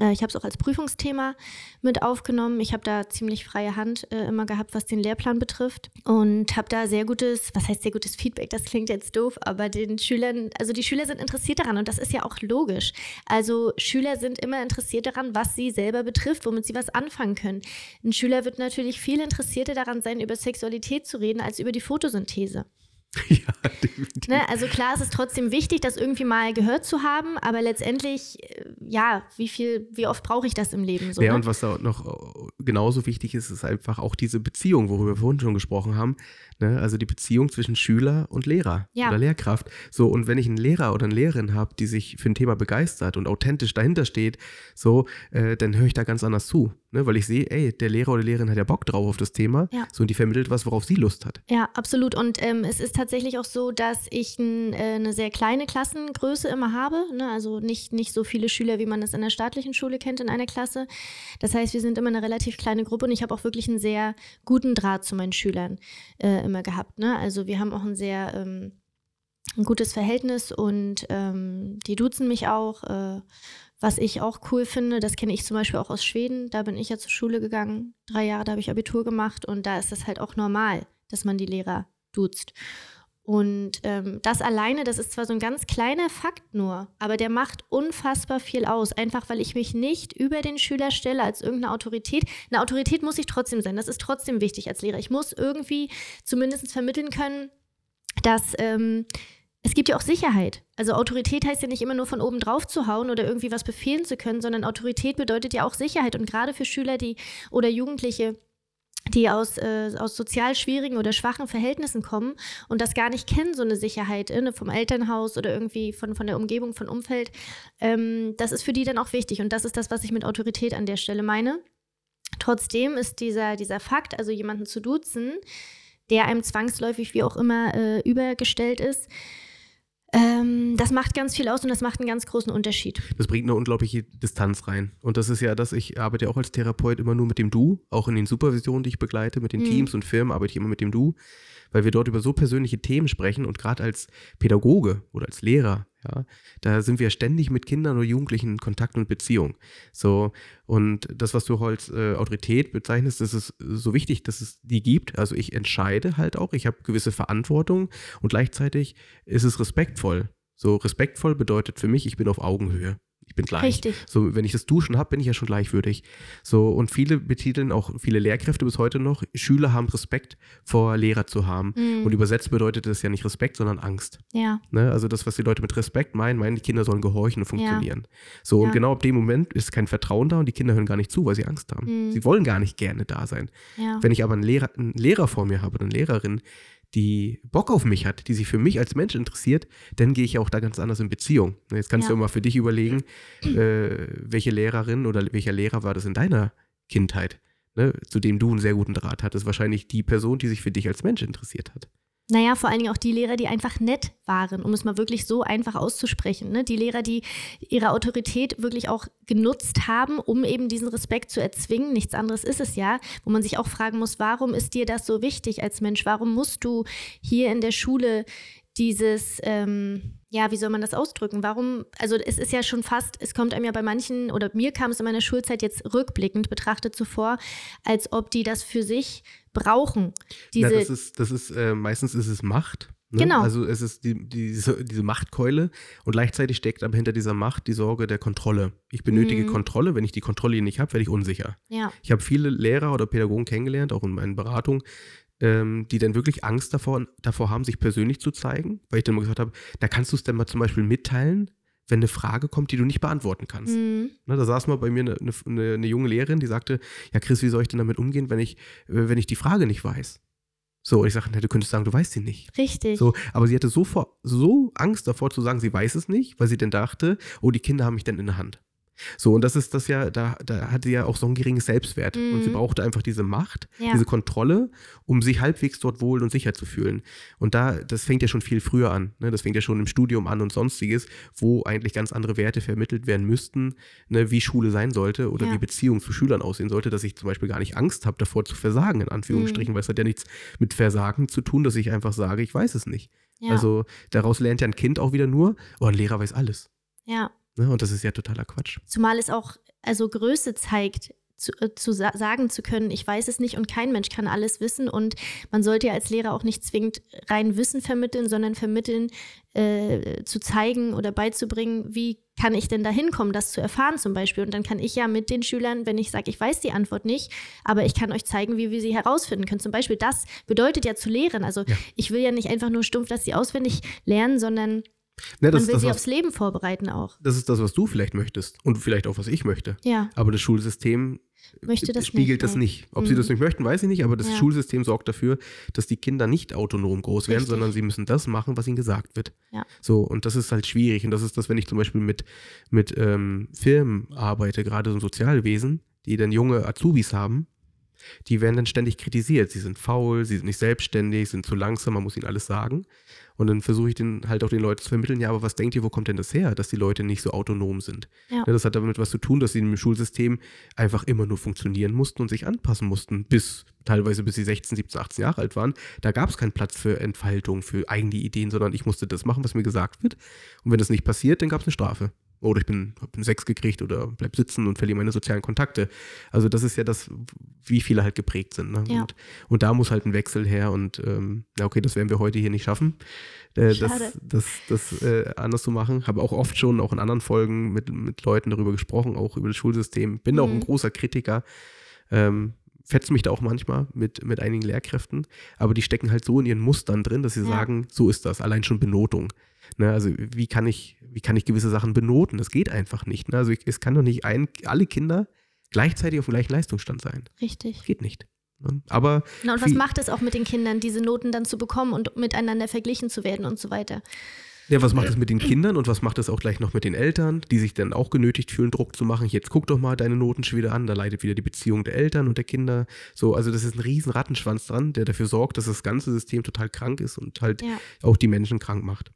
Äh, ich habe es auch als Prüfungsthema mit aufgenommen. Ich habe da ziemlich freie Hand äh, immer gehabt, was den Lehrplan betrifft und habe da sehr gutes, was heißt sehr gutes Feedback, das klingt jetzt doof, aber den Schülern, also die Schüler sind interessiert daran und das ist ja auch logisch. Also Schüler sind immer interessiert daran, was sie selber betrifft, womit sie was anfangen können. Ein Schüler wird natürlich viel interessierter daran sein, über Sexualität zu reden, als über die Photosynthese. Ja, definitiv. Ne, also klar, es ist trotzdem wichtig, das irgendwie mal gehört zu haben, aber letztendlich, äh, ja, wie viel, wie oft brauche ich das im Leben so? Ja, ne? und was da noch äh, genauso wichtig ist, ist einfach auch diese Beziehung, worüber wir vorhin schon gesprochen haben. Ne? Also die Beziehung zwischen Schüler und Lehrer ja. oder Lehrkraft. So, und wenn ich einen Lehrer oder eine Lehrerin habe, die sich für ein Thema begeistert und authentisch dahinter steht, so, äh, dann höre ich da ganz anders zu. Ne? Weil ich sehe, ey, der Lehrer oder Lehrerin hat ja Bock drauf auf das Thema. Ja. So, und die vermittelt was, worauf sie Lust hat. Ja, absolut. Und ähm, es ist tatsächlich auch so, dass ich ein, äh, eine sehr kleine Klassengröße immer habe. Ne? Also nicht, nicht so viele Schüler, wie man das in der staatlichen Schule kennt in einer Klasse. Das heißt, wir sind immer eine relativ kleine Gruppe und ich habe auch wirklich einen sehr guten Draht zu meinen Schülern äh, immer gehabt. Ne? Also wir haben auch ein sehr ähm, ein gutes Verhältnis und ähm, die duzen mich auch. Äh, was ich auch cool finde, das kenne ich zum Beispiel auch aus Schweden. Da bin ich ja zur Schule gegangen. Drei Jahre, da habe ich Abitur gemacht und da ist das halt auch normal, dass man die Lehrer duzt. Und ähm, das alleine, das ist zwar so ein ganz kleiner Fakt nur, aber der macht unfassbar viel aus. Einfach weil ich mich nicht über den Schüler stelle als irgendeine Autorität. Eine Autorität muss ich trotzdem sein. Das ist trotzdem wichtig als Lehrer. Ich muss irgendwie zumindest vermitteln können, dass ähm, es gibt ja auch Sicherheit. Also Autorität heißt ja nicht immer nur von oben drauf zu hauen oder irgendwie was befehlen zu können, sondern Autorität bedeutet ja auch Sicherheit. Und gerade für Schüler, die oder Jugendliche, die aus, äh, aus sozial schwierigen oder schwachen Verhältnissen kommen und das gar nicht kennen, so eine Sicherheit äh, ne, vom Elternhaus oder irgendwie von, von der Umgebung, von Umfeld, ähm, das ist für die dann auch wichtig. Und das ist das, was ich mit Autorität an der Stelle meine. Trotzdem ist dieser, dieser Fakt, also jemanden zu duzen, der einem zwangsläufig wie auch immer äh, übergestellt ist, ähm, das macht ganz viel aus und das macht einen ganz großen Unterschied. Das bringt eine unglaubliche Distanz rein. Und das ist ja das, ich arbeite auch als Therapeut immer nur mit dem Du, auch in den Supervisionen, die ich begleite, mit den mhm. Teams und Firmen arbeite ich immer mit dem Du, weil wir dort über so persönliche Themen sprechen und gerade als Pädagoge oder als Lehrer, ja, da sind wir ständig mit Kindern oder Jugendlichen in Kontakt und Beziehung. So, und das, was du als äh, Autorität bezeichnest, das ist so wichtig, dass es die gibt. Also ich entscheide halt auch, ich habe gewisse Verantwortung und gleichzeitig ist es respektvoll. So respektvoll bedeutet für mich, ich bin auf Augenhöhe ich bin gleich. Richtig. So, wenn ich das Duschen habe, bin ich ja schon gleichwürdig. So, und viele betiteln auch, viele Lehrkräfte bis heute noch, Schüler haben Respekt vor Lehrer zu haben. Mhm. Und übersetzt bedeutet das ja nicht Respekt, sondern Angst. Ja. Ne? Also das, was die Leute mit Respekt meinen, meinen, die Kinder sollen gehorchen und funktionieren. Ja. So, und ja. genau ab dem Moment ist kein Vertrauen da und die Kinder hören gar nicht zu, weil sie Angst haben. Mhm. Sie wollen gar nicht gerne da sein. Ja. Wenn ich aber einen Lehrer, einen Lehrer vor mir habe, eine Lehrerin, die Bock auf mich hat, die sich für mich als Mensch interessiert, dann gehe ich auch da ganz anders in Beziehung. Jetzt kannst ja. du mal für dich überlegen, äh, welche Lehrerin oder welcher Lehrer war das in deiner Kindheit, ne, zu dem du einen sehr guten Draht hattest. Wahrscheinlich die Person, die sich für dich als Mensch interessiert hat. Naja, vor allen Dingen auch die Lehrer, die einfach nett waren, um es mal wirklich so einfach auszusprechen. Ne? Die Lehrer, die ihre Autorität wirklich auch genutzt haben, um eben diesen Respekt zu erzwingen. Nichts anderes ist es ja, wo man sich auch fragen muss, warum ist dir das so wichtig als Mensch? Warum musst du hier in der Schule dieses, ähm, ja, wie soll man das ausdrücken? Warum, also es ist ja schon fast, es kommt einem ja bei manchen, oder mir kam es in meiner Schulzeit jetzt rückblickend betrachtet zuvor, als ob die das für sich brauchen. Diese, ja, das ist, das ist äh, meistens ist es Macht. Ne? Genau. Also es ist die, diese, diese Machtkeule und gleichzeitig steckt aber hinter dieser Macht die Sorge der Kontrolle. Ich benötige mhm. Kontrolle, wenn ich die Kontrolle nicht habe, werde ich unsicher. Ja. Ich habe viele Lehrer oder Pädagogen kennengelernt, auch in meinen Beratungen, ähm, die dann wirklich Angst davor, davor haben, sich persönlich zu zeigen, weil ich dann mal gesagt habe, da kannst du es dann mal zum Beispiel mitteilen, wenn eine Frage kommt, die du nicht beantworten kannst. Mhm. Ne, da saß mal bei mir eine, eine, eine, junge Lehrerin, die sagte, ja Chris, wie soll ich denn damit umgehen, wenn ich, äh, wenn ich die Frage nicht weiß? So, und ich sagte, du könntest sagen, du weißt sie nicht. Richtig. So, aber sie hatte so, vor, so Angst davor zu sagen, sie weiß es nicht, weil sie dann dachte, oh, die Kinder haben mich dann in der Hand. So, und das ist das ja, da, da hat sie ja auch so ein geringes Selbstwert. Mhm. Und sie mhm. brauchte einfach diese Macht, ja. diese Kontrolle, um sich halbwegs dort wohl und sicher zu fühlen. Und da, das fängt ja schon viel früher an. Ne? Das fängt ja schon im Studium an und sonstiges, wo eigentlich ganz andere Werte vermittelt werden müssten, ne? wie Schule sein sollte oder ja. wie Beziehung zu Schülern aussehen sollte, dass ich zum Beispiel gar nicht Angst habe, davor zu versagen, in Anführungsstrichen, mhm. weil es hat ja nichts mit Versagen zu tun, dass ich einfach sage, ich weiß es nicht. Ja. Also daraus lernt ja ein Kind auch wieder nur, oh, ein Lehrer weiß alles. Ja. Ne? Und das ist ja totaler Quatsch. Zumal es auch also Größe zeigt, zu, äh, zu sa sagen zu können, ich weiß es nicht und kein Mensch kann alles wissen. Und man sollte ja als Lehrer auch nicht zwingend rein Wissen vermitteln, sondern vermitteln, äh, zu zeigen oder beizubringen, wie kann ich denn da hinkommen, das zu erfahren zum Beispiel. Und dann kann ich ja mit den Schülern, wenn ich sage, ich weiß die Antwort nicht, aber ich kann euch zeigen, wie wir sie herausfinden können. Zum Beispiel, das bedeutet ja zu lehren. Also ja. ich will ja nicht einfach nur stumpf, dass sie auswendig lernen, sondern Ne, Man will das, sie was, aufs Leben vorbereiten auch. Das ist das, was du vielleicht möchtest und vielleicht auch, was ich möchte. Ja. Aber das Schulsystem möchte das spiegelt nicht, das nicht. Ob mhm. sie das nicht möchten, weiß ich nicht, aber das ja. Schulsystem sorgt dafür, dass die Kinder nicht autonom groß werden, Richtig. sondern sie müssen das machen, was ihnen gesagt wird. Ja. So, und das ist halt schwierig. Und das ist das, wenn ich zum Beispiel mit, mit ähm, Firmen arbeite, gerade so im Sozialwesen, die dann junge Azubis haben, die werden dann ständig kritisiert. Sie sind faul, sie sind nicht selbstständig, sind zu langsam, man muss ihnen alles sagen. Und dann versuche ich den halt auch den Leuten zu vermitteln, ja, aber was denkt ihr, wo kommt denn das her, dass die Leute nicht so autonom sind? Ja. Das hat damit was zu tun, dass sie im Schulsystem einfach immer nur funktionieren mussten und sich anpassen mussten, bis teilweise bis sie 16, 17, 18 Jahre alt waren. Da gab es keinen Platz für Entfaltung, für eigene Ideen, sondern ich musste das machen, was mir gesagt wird. Und wenn das nicht passiert, dann gab es eine Strafe oder ich bin, einen Sex gekriegt oder bleib sitzen und verliere meine sozialen Kontakte. Also das ist ja das, wie viele halt geprägt sind. Ne? Ja. Und, und, da muss halt ein Wechsel her und ähm, ja, okay, das werden wir heute hier nicht schaffen, äh, das, das, das äh, anders zu machen. Habe auch oft schon, auch in anderen Folgen mit, mit Leuten darüber gesprochen, auch über das Schulsystem. Bin mhm. auch ein mhm. großer Kritiker. Ähm, fetzt mich da auch manchmal mit, mit einigen Lehrkräften, aber die stecken halt so in ihren Mustern drin, dass sie ja. sagen, so ist das, allein schon Benotung. Ne, also wie kann ich, wie kann ich gewisse Sachen benoten? Das geht einfach nicht. Ne? Also ich, es kann doch nicht ein, alle Kinder gleichzeitig auf dem gleichen Leistungsstand sein. Richtig. Geht nicht. Ne? Aber Na, und was macht es auch mit den Kindern, diese Noten dann zu bekommen und miteinander verglichen zu werden und so weiter? Ja, was macht es mit den Kindern und was macht es auch gleich noch mit den Eltern, die sich dann auch genötigt fühlen, Druck zu machen? Jetzt guck doch mal deine Noten schon wieder an, da leidet wieder die Beziehung der Eltern und der Kinder. So, also das ist ein riesen Rattenschwanz dran, der dafür sorgt, dass das ganze System total krank ist und halt ja. auch die Menschen krank macht.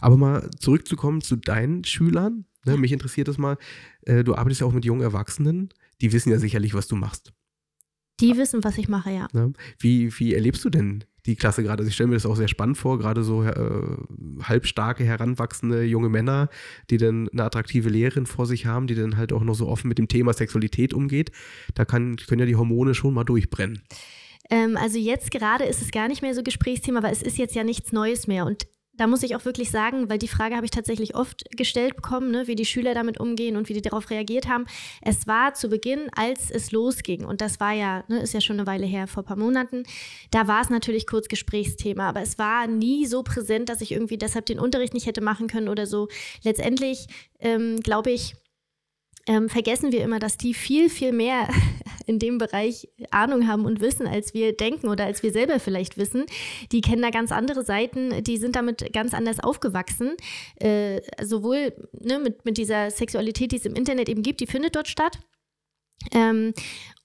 Aber mal zurückzukommen zu deinen Schülern. Ne, mich interessiert das mal. Äh, du arbeitest ja auch mit jungen Erwachsenen. Die wissen ja sicherlich, was du machst. Die wissen, was ich mache, ja. Ne? Wie, wie erlebst du denn die Klasse gerade. Also ich stelle mir das auch sehr spannend vor, gerade so äh, halbstarke, heranwachsende junge Männer, die dann eine attraktive Lehrerin vor sich haben, die dann halt auch noch so offen mit dem Thema Sexualität umgeht. Da kann, können ja die Hormone schon mal durchbrennen. Ähm, also jetzt gerade ist es gar nicht mehr so Gesprächsthema, weil es ist jetzt ja nichts Neues mehr. Und da muss ich auch wirklich sagen, weil die Frage habe ich tatsächlich oft gestellt bekommen, ne, wie die Schüler damit umgehen und wie die darauf reagiert haben. Es war zu Beginn, als es losging, und das war ja, ne, ist ja schon eine Weile her, vor ein paar Monaten, da war es natürlich kurz Gesprächsthema, aber es war nie so präsent, dass ich irgendwie deshalb den Unterricht nicht hätte machen können oder so. Letztendlich ähm, glaube ich, ähm, vergessen wir immer, dass die viel, viel mehr in dem Bereich Ahnung haben und wissen, als wir denken oder als wir selber vielleicht wissen. Die kennen da ganz andere Seiten, die sind damit ganz anders aufgewachsen. Äh, sowohl ne, mit, mit dieser Sexualität, die es im Internet eben gibt, die findet dort statt. Ähm,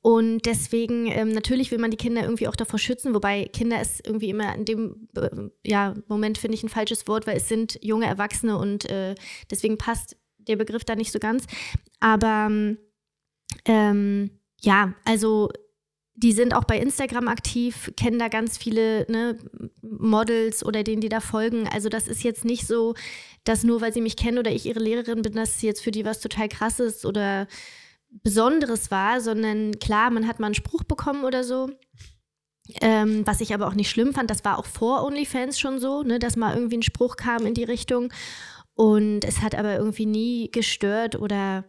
und deswegen, ähm, natürlich will man die Kinder irgendwie auch davor schützen, wobei Kinder ist irgendwie immer in dem äh, ja, Moment, finde ich, ein falsches Wort, weil es sind junge Erwachsene und äh, deswegen passt der Begriff da nicht so ganz. Aber ähm, ja, also die sind auch bei Instagram aktiv, kennen da ganz viele ne, Models oder denen, die da folgen. Also das ist jetzt nicht so, dass nur weil sie mich kennen oder ich ihre Lehrerin bin, dass jetzt für die was total krasses oder Besonderes war, sondern klar, man hat mal einen Spruch bekommen oder so. Ähm, was ich aber auch nicht schlimm fand, das war auch vor OnlyFans schon so, ne, dass mal irgendwie ein Spruch kam in die Richtung. Und es hat aber irgendwie nie gestört oder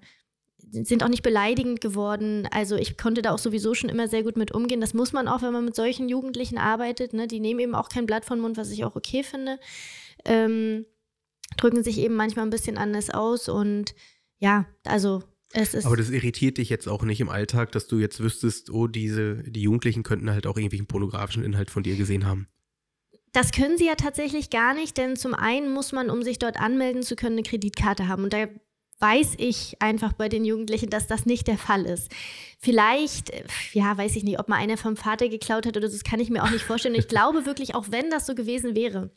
sind auch nicht beleidigend geworden. Also ich konnte da auch sowieso schon immer sehr gut mit umgehen. Das muss man auch, wenn man mit solchen Jugendlichen arbeitet. Ne? Die nehmen eben auch kein Blatt von Mund, was ich auch okay finde. Ähm, drücken sich eben manchmal ein bisschen anders aus und ja, also es ist. Aber das irritiert dich jetzt auch nicht im Alltag, dass du jetzt wüsstest, oh, diese, die Jugendlichen könnten halt auch irgendwie einen pornografischen Inhalt von dir gesehen haben. Das können sie ja tatsächlich gar nicht, denn zum einen muss man, um sich dort anmelden zu können, eine Kreditkarte haben. Und da weiß ich einfach bei den Jugendlichen, dass das nicht der Fall ist. Vielleicht, äh, ja, weiß ich nicht, ob mal einer vom Vater geklaut hat oder so, das kann ich mir auch nicht vorstellen. ich glaube wirklich, auch wenn das so gewesen wäre,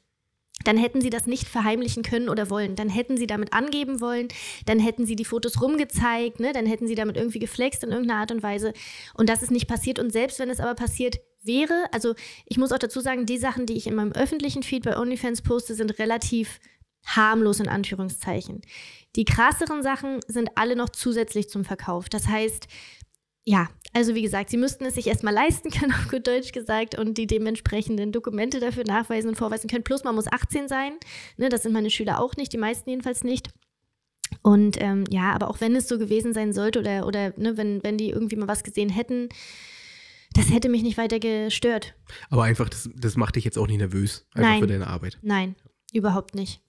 dann hätten sie das nicht verheimlichen können oder wollen. Dann hätten sie damit angeben wollen, dann hätten sie die Fotos rumgezeigt, ne? dann hätten sie damit irgendwie geflext in irgendeiner Art und Weise. Und das ist nicht passiert. Und selbst wenn es aber passiert wäre, also ich muss auch dazu sagen, die Sachen, die ich in meinem öffentlichen Feed bei OnlyFans poste, sind relativ harmlos in Anführungszeichen. Die krasseren Sachen sind alle noch zusätzlich zum Verkauf. Das heißt, ja, also wie gesagt, sie müssten es sich erstmal leisten können, auf gut Deutsch gesagt, und die dementsprechenden Dokumente dafür nachweisen und vorweisen können. Plus man muss 18 sein. Ne, das sind meine Schüler auch nicht, die meisten jedenfalls nicht. Und ähm, ja, aber auch wenn es so gewesen sein sollte oder, oder ne, wenn, wenn die irgendwie mal was gesehen hätten, das hätte mich nicht weiter gestört. Aber einfach, das, das macht dich jetzt auch nicht nervös, einfach Nein. für deine Arbeit. Nein, überhaupt nicht.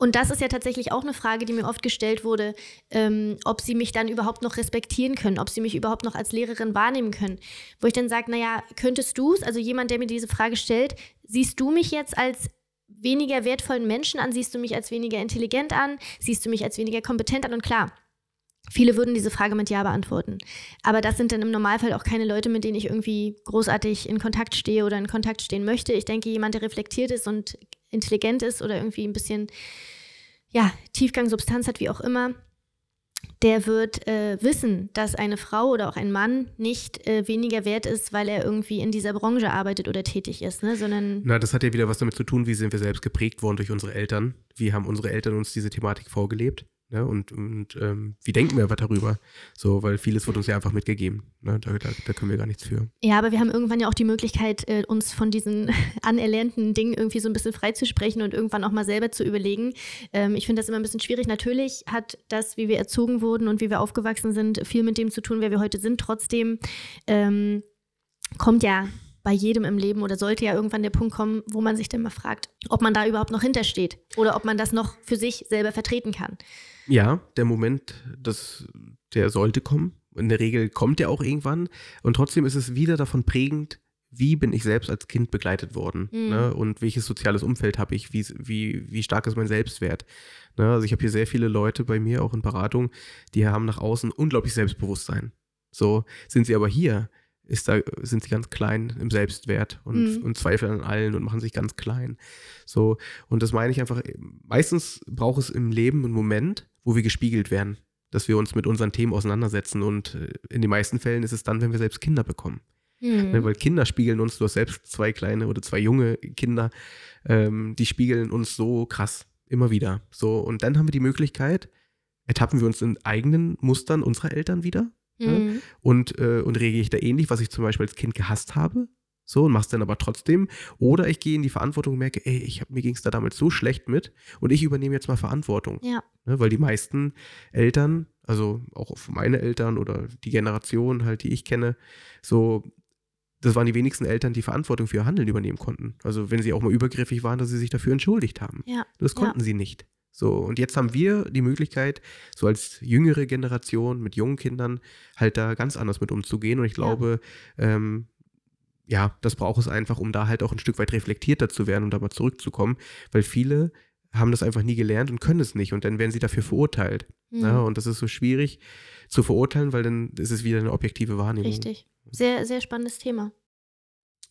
Und das ist ja tatsächlich auch eine Frage, die mir oft gestellt wurde, ähm, ob sie mich dann überhaupt noch respektieren können, ob sie mich überhaupt noch als Lehrerin wahrnehmen können. Wo ich dann sage, naja, könntest du es, also jemand, der mir diese Frage stellt, siehst du mich jetzt als weniger wertvollen Menschen an, siehst du mich als weniger intelligent an, siehst du mich als weniger kompetent an und klar. Viele würden diese Frage mit Ja beantworten. Aber das sind dann im Normalfall auch keine Leute, mit denen ich irgendwie großartig in Kontakt stehe oder in Kontakt stehen möchte. Ich denke, jemand, der reflektiert ist und intelligent ist oder irgendwie ein bisschen ja, Tiefgang, Substanz hat, wie auch immer, der wird äh, wissen, dass eine Frau oder auch ein Mann nicht äh, weniger wert ist, weil er irgendwie in dieser Branche arbeitet oder tätig ist, ne? sondern. Na, das hat ja wieder was damit zu tun, wie sind wir selbst geprägt worden durch unsere Eltern. Wie haben unsere Eltern uns diese Thematik vorgelebt? Ne? Und, und ähm, wie denken wir darüber? So, weil vieles wird uns ja einfach mitgegeben. Ne? Da, da, da, können wir gar nichts für. Ja, aber wir haben irgendwann ja auch die Möglichkeit, äh, uns von diesen anerlernten Dingen irgendwie so ein bisschen freizusprechen und irgendwann auch mal selber zu überlegen. Ähm, ich finde das immer ein bisschen schwierig. Natürlich hat das, wie wir erzogen wurden und wie wir aufgewachsen sind, viel mit dem zu tun, wer wir heute sind. Trotzdem ähm, kommt ja bei jedem im Leben oder sollte ja irgendwann der Punkt kommen, wo man sich dann mal fragt, ob man da überhaupt noch hintersteht oder ob man das noch für sich selber vertreten kann. Ja, der Moment, das, der sollte kommen. In der Regel kommt der auch irgendwann. Und trotzdem ist es wieder davon prägend, wie bin ich selbst als Kind begleitet worden mhm. ne? und welches soziales Umfeld habe ich, wie, wie, wie stark ist mein Selbstwert. Ne? Also ich habe hier sehr viele Leute bei mir, auch in Beratung, die haben nach außen unglaublich Selbstbewusstsein. So sind sie aber hier, ist da, sind sie ganz klein im Selbstwert und, mhm. und zweifeln an allen und machen sich ganz klein. So, und das meine ich einfach, meistens braucht es im Leben einen Moment, wo wir gespiegelt werden, dass wir uns mit unseren Themen auseinandersetzen und äh, in den meisten Fällen ist es dann, wenn wir selbst Kinder bekommen. Mhm. Ne, weil Kinder spiegeln uns, du hast selbst zwei kleine oder zwei junge Kinder, ähm, die spiegeln uns so krass immer wieder. So, und dann haben wir die Möglichkeit, ertappen wir uns in eigenen Mustern unserer Eltern wieder. Mhm. Ne? Und, äh, und reagiere ich da ähnlich, was ich zum Beispiel als Kind gehasst habe, so und mach's dann aber trotzdem. Oder ich gehe in die Verantwortung und merke, ey, ich hab, mir ging es da damals so schlecht mit und ich übernehme jetzt mal Verantwortung. Ja. Ne, weil die meisten Eltern, also auch meine Eltern oder die Generation halt, die ich kenne, so, das waren die wenigsten Eltern, die Verantwortung für ihr Handeln übernehmen konnten. Also wenn sie auch mal übergriffig waren, dass sie sich dafür entschuldigt haben. Ja. Das konnten ja. sie nicht. So, und jetzt haben wir die Möglichkeit, so als jüngere Generation mit jungen Kindern halt da ganz anders mit umzugehen. Und ich glaube, ja, ähm, ja das braucht es einfach, um da halt auch ein Stück weit reflektierter zu werden und da mal zurückzukommen, weil viele haben das einfach nie gelernt und können es nicht und dann werden sie dafür verurteilt. Mhm. Ja, und das ist so schwierig zu verurteilen, weil dann ist es wieder eine objektive Wahrnehmung. Richtig. Sehr, sehr spannendes Thema.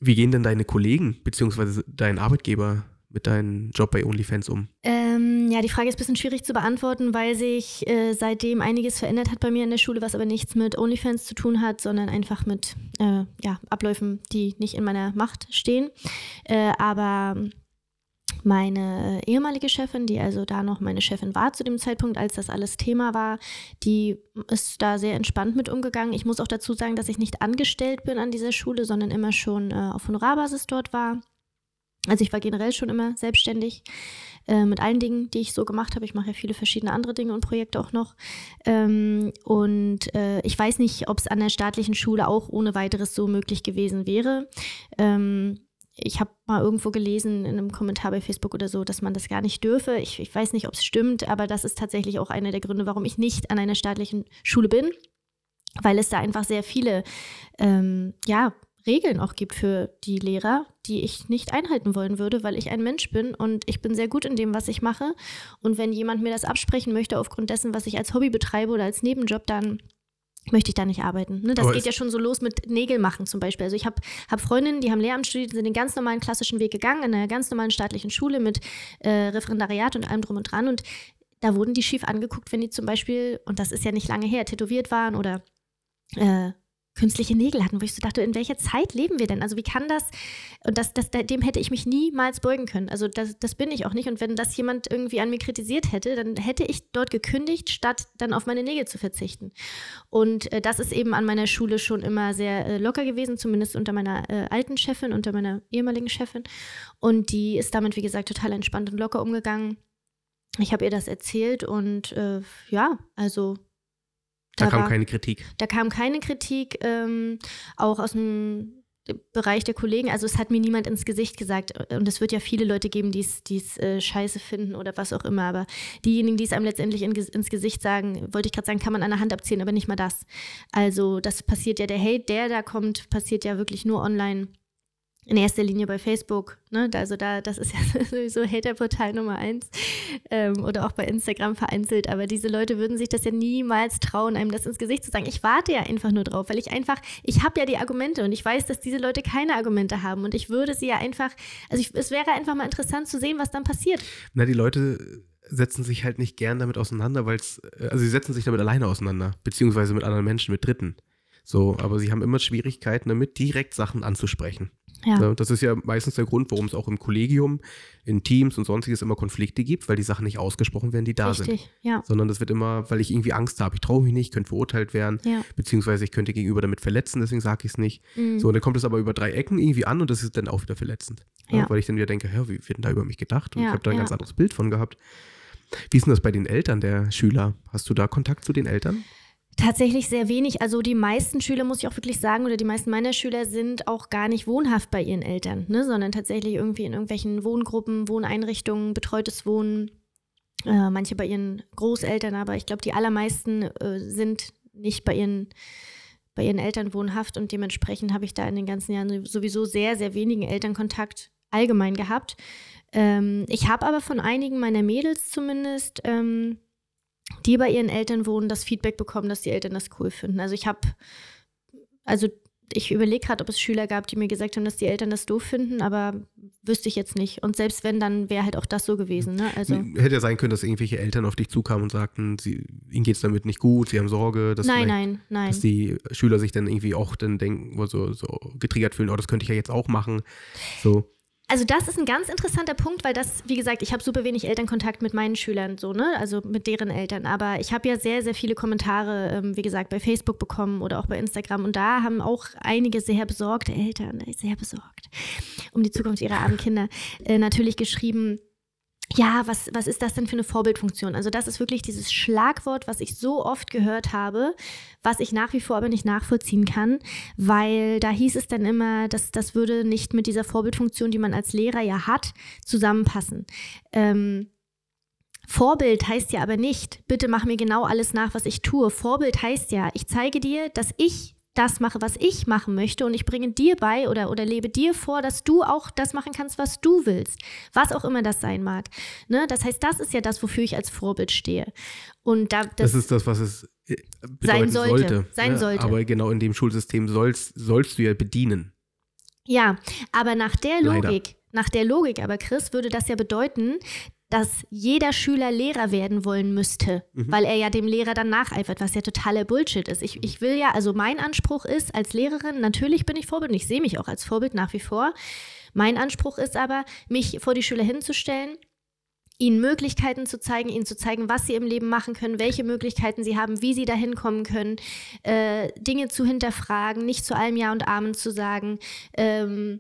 Wie gehen denn deine Kollegen bzw. dein Arbeitgeber mit deinem Job bei OnlyFans um? Ähm, ja, die Frage ist ein bisschen schwierig zu beantworten, weil sich äh, seitdem einiges verändert hat bei mir in der Schule, was aber nichts mit OnlyFans zu tun hat, sondern einfach mit äh, ja, Abläufen, die nicht in meiner Macht stehen. Äh, aber meine ehemalige Chefin, die also da noch meine Chefin war zu dem Zeitpunkt, als das alles Thema war, die ist da sehr entspannt mit umgegangen. Ich muss auch dazu sagen, dass ich nicht angestellt bin an dieser Schule, sondern immer schon äh, auf Honorarbasis dort war. Also ich war generell schon immer selbstständig äh, mit allen Dingen, die ich so gemacht habe. Ich mache ja viele verschiedene andere Dinge und Projekte auch noch. Ähm, und äh, ich weiß nicht, ob es an der staatlichen Schule auch ohne weiteres so möglich gewesen wäre. Ähm, ich habe mal irgendwo gelesen in einem Kommentar bei Facebook oder so, dass man das gar nicht dürfe. Ich, ich weiß nicht, ob es stimmt, aber das ist tatsächlich auch einer der Gründe, warum ich nicht an einer staatlichen Schule bin, weil es da einfach sehr viele, ähm, ja, Regeln auch gibt für die Lehrer, die ich nicht einhalten wollen würde, weil ich ein Mensch bin und ich bin sehr gut in dem, was ich mache. Und wenn jemand mir das absprechen möchte aufgrund dessen, was ich als Hobby betreibe oder als Nebenjob, dann möchte ich da nicht arbeiten. Ne? Das Aber geht ja schon so los mit Nägel machen zum Beispiel. Also ich habe hab Freundinnen, die haben Lehramt studiert, sind den ganz normalen klassischen Weg gegangen, in einer ganz normalen staatlichen Schule mit äh, Referendariat und allem drum und dran. Und da wurden die schief angeguckt, wenn die zum Beispiel, und das ist ja nicht lange her, tätowiert waren oder äh, künstliche Nägel hatten, wo ich so dachte, in welcher Zeit leben wir denn? Also wie kann das? Und das, das, dem hätte ich mich niemals beugen können. Also das, das bin ich auch nicht. Und wenn das jemand irgendwie an mir kritisiert hätte, dann hätte ich dort gekündigt, statt dann auf meine Nägel zu verzichten. Und äh, das ist eben an meiner Schule schon immer sehr äh, locker gewesen, zumindest unter meiner äh, alten Chefin, unter meiner ehemaligen Chefin. Und die ist damit, wie gesagt, total entspannt und locker umgegangen. Ich habe ihr das erzählt und äh, ja, also da, da kam war, keine Kritik. Da kam keine Kritik, ähm, auch aus dem Bereich der Kollegen. Also es hat mir niemand ins Gesicht gesagt. Und es wird ja viele Leute geben, die es äh, scheiße finden oder was auch immer. Aber diejenigen, die es einem letztendlich in, ins Gesicht sagen, wollte ich gerade sagen, kann man an der Hand abzählen, aber nicht mal das. Also das passiert ja, der Hate, der da kommt, passiert ja wirklich nur online in erster Linie bei Facebook. Ne? Also da, das ist ja sowieso Haterportal Nummer eins ähm, oder auch bei Instagram vereinzelt. Aber diese Leute würden sich das ja niemals trauen, einem das ins Gesicht zu sagen. Ich warte ja einfach nur drauf, weil ich einfach, ich habe ja die Argumente und ich weiß, dass diese Leute keine Argumente haben und ich würde sie ja einfach, also ich, es wäre einfach mal interessant zu sehen, was dann passiert. Na, die Leute setzen sich halt nicht gern damit auseinander, weil es, also sie setzen sich damit alleine auseinander, beziehungsweise mit anderen Menschen, mit Dritten. So, aber sie haben immer Schwierigkeiten damit, direkt Sachen anzusprechen. Ja. Das ist ja meistens der Grund, warum es auch im Kollegium, in Teams und sonstiges immer Konflikte gibt, weil die Sachen nicht ausgesprochen werden, die da Richtig, sind. Ja. Sondern das wird immer, weil ich irgendwie Angst habe, ich traue mich nicht, könnte verurteilt werden, ja. beziehungsweise ich könnte gegenüber damit verletzen, deswegen sage ich es nicht. Mhm. So, und dann kommt es aber über drei Ecken irgendwie an und das ist dann auch wieder verletzend. Ja. Weil ich dann wieder denke, hä, wie wird denn da über mich gedacht? Und ich habe da ein ganz anderes Bild von gehabt. Wie ist denn das bei den Eltern der Schüler? Hast du da Kontakt zu den Eltern? Tatsächlich sehr wenig. Also die meisten Schüler, muss ich auch wirklich sagen, oder die meisten meiner Schüler sind auch gar nicht wohnhaft bei ihren Eltern, ne? sondern tatsächlich irgendwie in irgendwelchen Wohngruppen, Wohneinrichtungen, betreutes Wohnen, äh, manche bei ihren Großeltern, aber ich glaube, die allermeisten äh, sind nicht bei ihren, bei ihren Eltern wohnhaft und dementsprechend habe ich da in den ganzen Jahren sowieso sehr, sehr wenigen Elternkontakt allgemein gehabt. Ähm, ich habe aber von einigen meiner Mädels zumindest ähm, die bei ihren Eltern wohnen, das Feedback bekommen, dass die Eltern das cool finden. Also ich habe, also ich überlege gerade, ob es Schüler gab, die mir gesagt haben, dass die Eltern das doof finden, aber wüsste ich jetzt nicht. Und selbst wenn, dann wäre halt auch das so gewesen. Ne? Also, Hätte ja sein können, dass irgendwelche Eltern auf dich zukamen und sagten, sie, ihnen geht es damit nicht gut, sie haben Sorge, dass, nein, nein, nein. dass die Schüler sich dann irgendwie auch dann denken, so, so getriggert fühlen, oh, das könnte ich ja jetzt auch machen. So. Also das ist ein ganz interessanter Punkt, weil das, wie gesagt, ich habe super wenig Elternkontakt mit meinen Schülern, so, ne? Also mit deren Eltern. Aber ich habe ja sehr, sehr viele Kommentare, ähm, wie gesagt, bei Facebook bekommen oder auch bei Instagram. Und da haben auch einige sehr besorgte Eltern, sehr besorgt, um die Zukunft ihrer armen Kinder, äh, natürlich geschrieben, ja, was, was ist das denn für eine Vorbildfunktion? Also das ist wirklich dieses Schlagwort, was ich so oft gehört habe, was ich nach wie vor aber nicht nachvollziehen kann, weil da hieß es dann immer, dass das würde nicht mit dieser Vorbildfunktion, die man als Lehrer ja hat, zusammenpassen. Ähm, Vorbild heißt ja aber nicht, bitte mach mir genau alles nach, was ich tue. Vorbild heißt ja, ich zeige dir, dass ich das mache, was ich machen möchte und ich bringe dir bei oder, oder lebe dir vor, dass du auch das machen kannst, was du willst, was auch immer das sein mag. Ne? Das heißt, das ist ja das, wofür ich als Vorbild stehe. Und da, das, das ist das, was es äh, sein sollte. sollte sein ne? sollte. Aber genau in dem Schulsystem sollst, sollst du ja bedienen. Ja, aber nach der Logik, Leider. nach der Logik aber, Chris, würde das ja bedeuten, dass jeder Schüler Lehrer werden wollen müsste, mhm. weil er ja dem Lehrer dann nacheifert, was ja totaler Bullshit ist. Ich, ich will ja, also mein Anspruch ist als Lehrerin, natürlich bin ich Vorbild und ich sehe mich auch als Vorbild nach wie vor. Mein Anspruch ist aber, mich vor die Schüler hinzustellen, ihnen Möglichkeiten zu zeigen, ihnen zu zeigen, was sie im Leben machen können, welche Möglichkeiten sie haben, wie sie dahin kommen können, äh, Dinge zu hinterfragen, nicht zu allem Ja und Amen zu sagen. Ähm,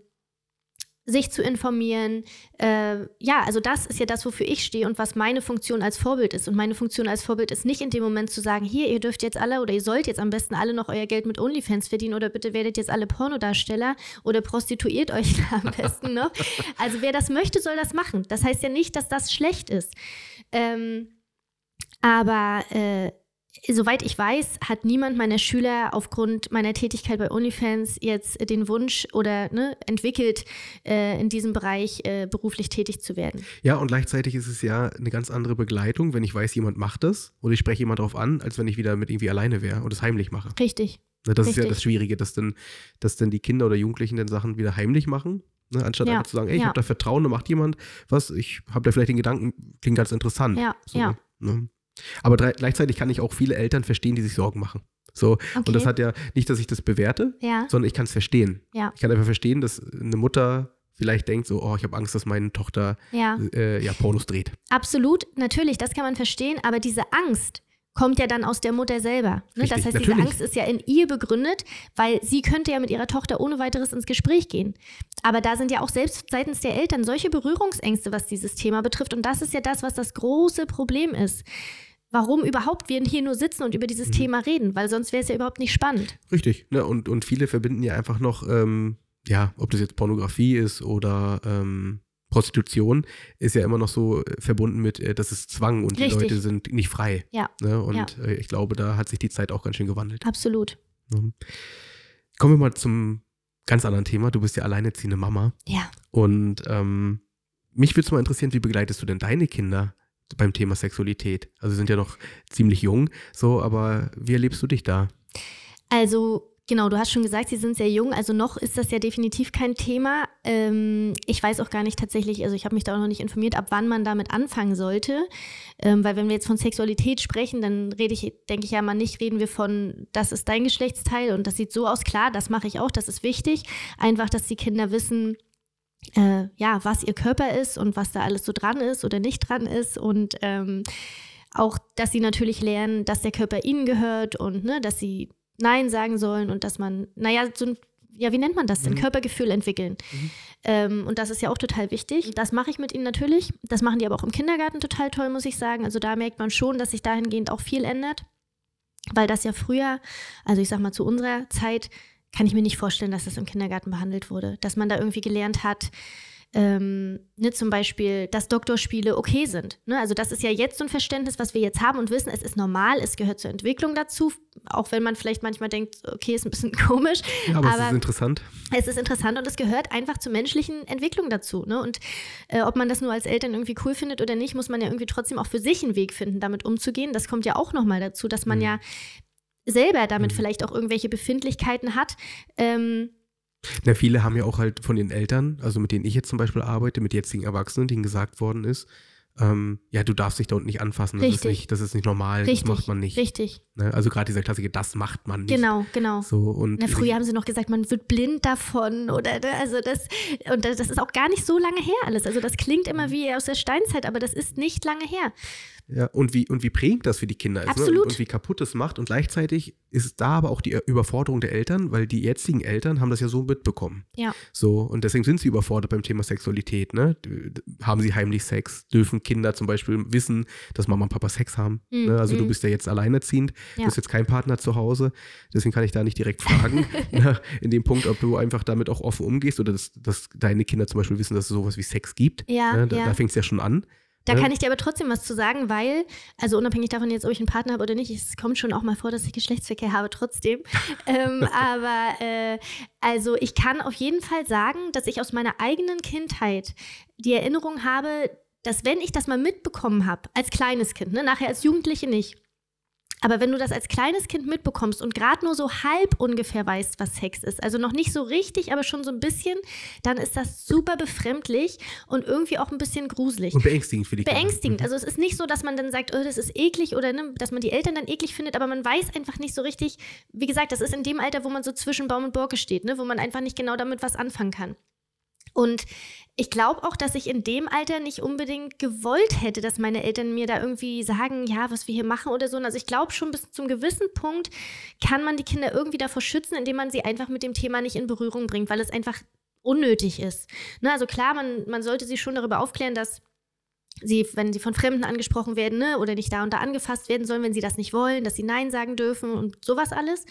sich zu informieren. Äh, ja, also das ist ja das, wofür ich stehe und was meine Funktion als Vorbild ist. Und meine Funktion als Vorbild ist nicht in dem Moment zu sagen, hier, ihr dürft jetzt alle oder ihr sollt jetzt am besten alle noch euer Geld mit OnlyFans verdienen oder bitte werdet jetzt alle Pornodarsteller oder prostituiert euch am besten noch. Also wer das möchte, soll das machen. Das heißt ja nicht, dass das schlecht ist. Ähm, aber äh, soweit ich weiß, hat niemand meiner Schüler aufgrund meiner Tätigkeit bei OnlyFans jetzt den Wunsch oder ne, entwickelt, äh, in diesem Bereich äh, beruflich tätig zu werden. Ja, und gleichzeitig ist es ja eine ganz andere Begleitung, wenn ich weiß, jemand macht das und ich spreche jemand darauf an, als wenn ich wieder mit irgendwie alleine wäre und es heimlich mache. Richtig. Ne, das Richtig. ist ja das Schwierige, dass dann, dass dann die Kinder oder Jugendlichen dann Sachen wieder heimlich machen. Ne, anstatt ja. einfach zu sagen, ey, ich ja. habe da Vertrauen, da macht jemand was, ich habe da vielleicht den Gedanken, klingt ganz interessant. Ja, so, ja. Ne? Aber gleichzeitig kann ich auch viele Eltern verstehen, die sich Sorgen machen. So, okay. und das hat ja nicht, dass ich das bewerte, ja. sondern ich kann es verstehen. Ja. Ich kann einfach verstehen, dass eine Mutter vielleicht denkt so, oh, ich habe Angst, dass meine Tochter ja. Äh, ja Pornos dreht. Absolut, natürlich, das kann man verstehen, aber diese Angst kommt ja dann aus der Mutter selber. Ne? Richtig, das heißt, natürlich. diese Angst ist ja in ihr begründet, weil sie könnte ja mit ihrer Tochter ohne weiteres ins Gespräch gehen. Aber da sind ja auch selbst seitens der Eltern solche Berührungsängste, was dieses Thema betrifft. Und das ist ja das, was das große Problem ist warum überhaupt wir hier nur sitzen und über dieses mhm. Thema reden, weil sonst wäre es ja überhaupt nicht spannend. Richtig, ne? und, und viele verbinden ja einfach noch, ähm, ja, ob das jetzt Pornografie ist oder ähm, Prostitution, ist ja immer noch so äh, verbunden mit, äh, das ist Zwang und Richtig. die Leute sind nicht frei. Ja. Ne? Und ja. Äh, ich glaube, da hat sich die Zeit auch ganz schön gewandelt. Absolut. Ne? Kommen wir mal zum ganz anderen Thema. Du bist ja alleinerziehende Mama. Ja. Und ähm, mich würde es mal interessieren, wie begleitest du denn deine Kinder beim Thema Sexualität? Also sind ja noch ziemlich jung, so, aber wie erlebst du dich da? Also Genau, du hast schon gesagt, sie sind sehr jung, also noch ist das ja definitiv kein Thema. Ähm, ich weiß auch gar nicht tatsächlich, also ich habe mich da auch noch nicht informiert, ab wann man damit anfangen sollte. Ähm, weil wenn wir jetzt von Sexualität sprechen, dann rede ich, denke ich ja mal nicht, reden wir von, das ist dein Geschlechtsteil und das sieht so aus. Klar, das mache ich auch, das ist wichtig. Einfach, dass die Kinder wissen, äh, ja, was ihr Körper ist und was da alles so dran ist oder nicht dran ist und ähm, auch, dass sie natürlich lernen, dass der Körper ihnen gehört und ne, dass sie Nein sagen sollen und dass man, naja, so ein, ja, wie nennt man das denn? Mhm. Körpergefühl entwickeln. Mhm. Ähm, und das ist ja auch total wichtig. Das mache ich mit ihnen natürlich. Das machen die aber auch im Kindergarten total toll, muss ich sagen. Also da merkt man schon, dass sich dahingehend auch viel ändert. Weil das ja früher, also ich sag mal zu unserer Zeit, kann ich mir nicht vorstellen, dass das im Kindergarten behandelt wurde. Dass man da irgendwie gelernt hat, ähm, ne, zum Beispiel, dass Doktorspiele okay sind. Ne? Also das ist ja jetzt so ein Verständnis, was wir jetzt haben und wissen, es ist normal, es gehört zur Entwicklung dazu, auch wenn man vielleicht manchmal denkt, okay, ist ein bisschen komisch. Ja, aber, aber es ist interessant. Es ist interessant und es gehört einfach zur menschlichen Entwicklung dazu. Ne? Und äh, ob man das nur als Eltern irgendwie cool findet oder nicht, muss man ja irgendwie trotzdem auch für sich einen Weg finden, damit umzugehen. Das kommt ja auch nochmal dazu, dass man mhm. ja selber damit mhm. vielleicht auch irgendwelche Befindlichkeiten hat. Ähm, na, viele haben ja auch halt von den Eltern, also mit denen ich jetzt zum Beispiel arbeite, mit jetzigen Erwachsenen, denen gesagt worden ist, ähm, ja, du darfst dich da unten nicht anfassen, das, Richtig. ist nicht, das ist nicht normal, Richtig. das macht man nicht. Richtig. Ne? Also gerade dieser Klassiker, das macht man nicht. Genau, genau. So, und Na, früher haben sie noch gesagt, man wird blind davon oder ne, also das und das ist auch gar nicht so lange her alles. Also das klingt immer mhm. wie aus der Steinzeit, aber das ist nicht lange her. Ja, und wie, und wie prägend das für die Kinder ist. Absolut. Ne? Und, und, wie kaputt es macht. Und gleichzeitig ist da aber auch die Überforderung der Eltern, weil die jetzigen Eltern haben das ja so mitbekommen. Ja. So, und deswegen sind sie überfordert beim Thema Sexualität. Ne? Haben sie heimlich Sex? Dürfen Kinder zum Beispiel wissen, dass Mama und Papa Sex haben? Mhm. Ne? Also du mhm. bist ja jetzt alleinerziehend, ja. du hast jetzt keinen Partner zu Hause. Deswegen kann ich da nicht direkt fragen, ne? in dem Punkt, ob du einfach damit auch offen umgehst oder dass, dass deine Kinder zum Beispiel wissen, dass es sowas wie Sex gibt. Ja, ne? Da, ja. da fängt es ja schon an. Da kann ich dir aber trotzdem was zu sagen, weil, also unabhängig davon jetzt, ob ich einen Partner habe oder nicht, es kommt schon auch mal vor, dass ich Geschlechtsverkehr habe, trotzdem. ähm, aber äh, also ich kann auf jeden Fall sagen, dass ich aus meiner eigenen Kindheit die Erinnerung habe, dass wenn ich das mal mitbekommen habe, als kleines Kind, ne, nachher als Jugendliche nicht, aber wenn du das als kleines Kind mitbekommst und gerade nur so halb ungefähr weißt, was Sex ist, also noch nicht so richtig, aber schon so ein bisschen, dann ist das super befremdlich und irgendwie auch ein bisschen gruselig. Und beängstigend für die Kinder. Beängstigend. Mhm. Also es ist nicht so, dass man dann sagt, oh, das ist eklig oder ne, dass man die Eltern dann eklig findet, aber man weiß einfach nicht so richtig, wie gesagt, das ist in dem Alter, wo man so zwischen Baum und Borke steht, ne, wo man einfach nicht genau damit was anfangen kann. Und ich glaube auch, dass ich in dem Alter nicht unbedingt gewollt hätte, dass meine Eltern mir da irgendwie sagen, ja, was wir hier machen oder so. Also ich glaube schon bis zum gewissen Punkt kann man die Kinder irgendwie davor schützen, indem man sie einfach mit dem Thema nicht in Berührung bringt, weil es einfach unnötig ist. Ne, also klar, man, man sollte sie schon darüber aufklären, dass sie, wenn sie von Fremden angesprochen werden ne, oder nicht da und da angefasst werden sollen, wenn sie das nicht wollen, dass sie Nein sagen dürfen und sowas alles.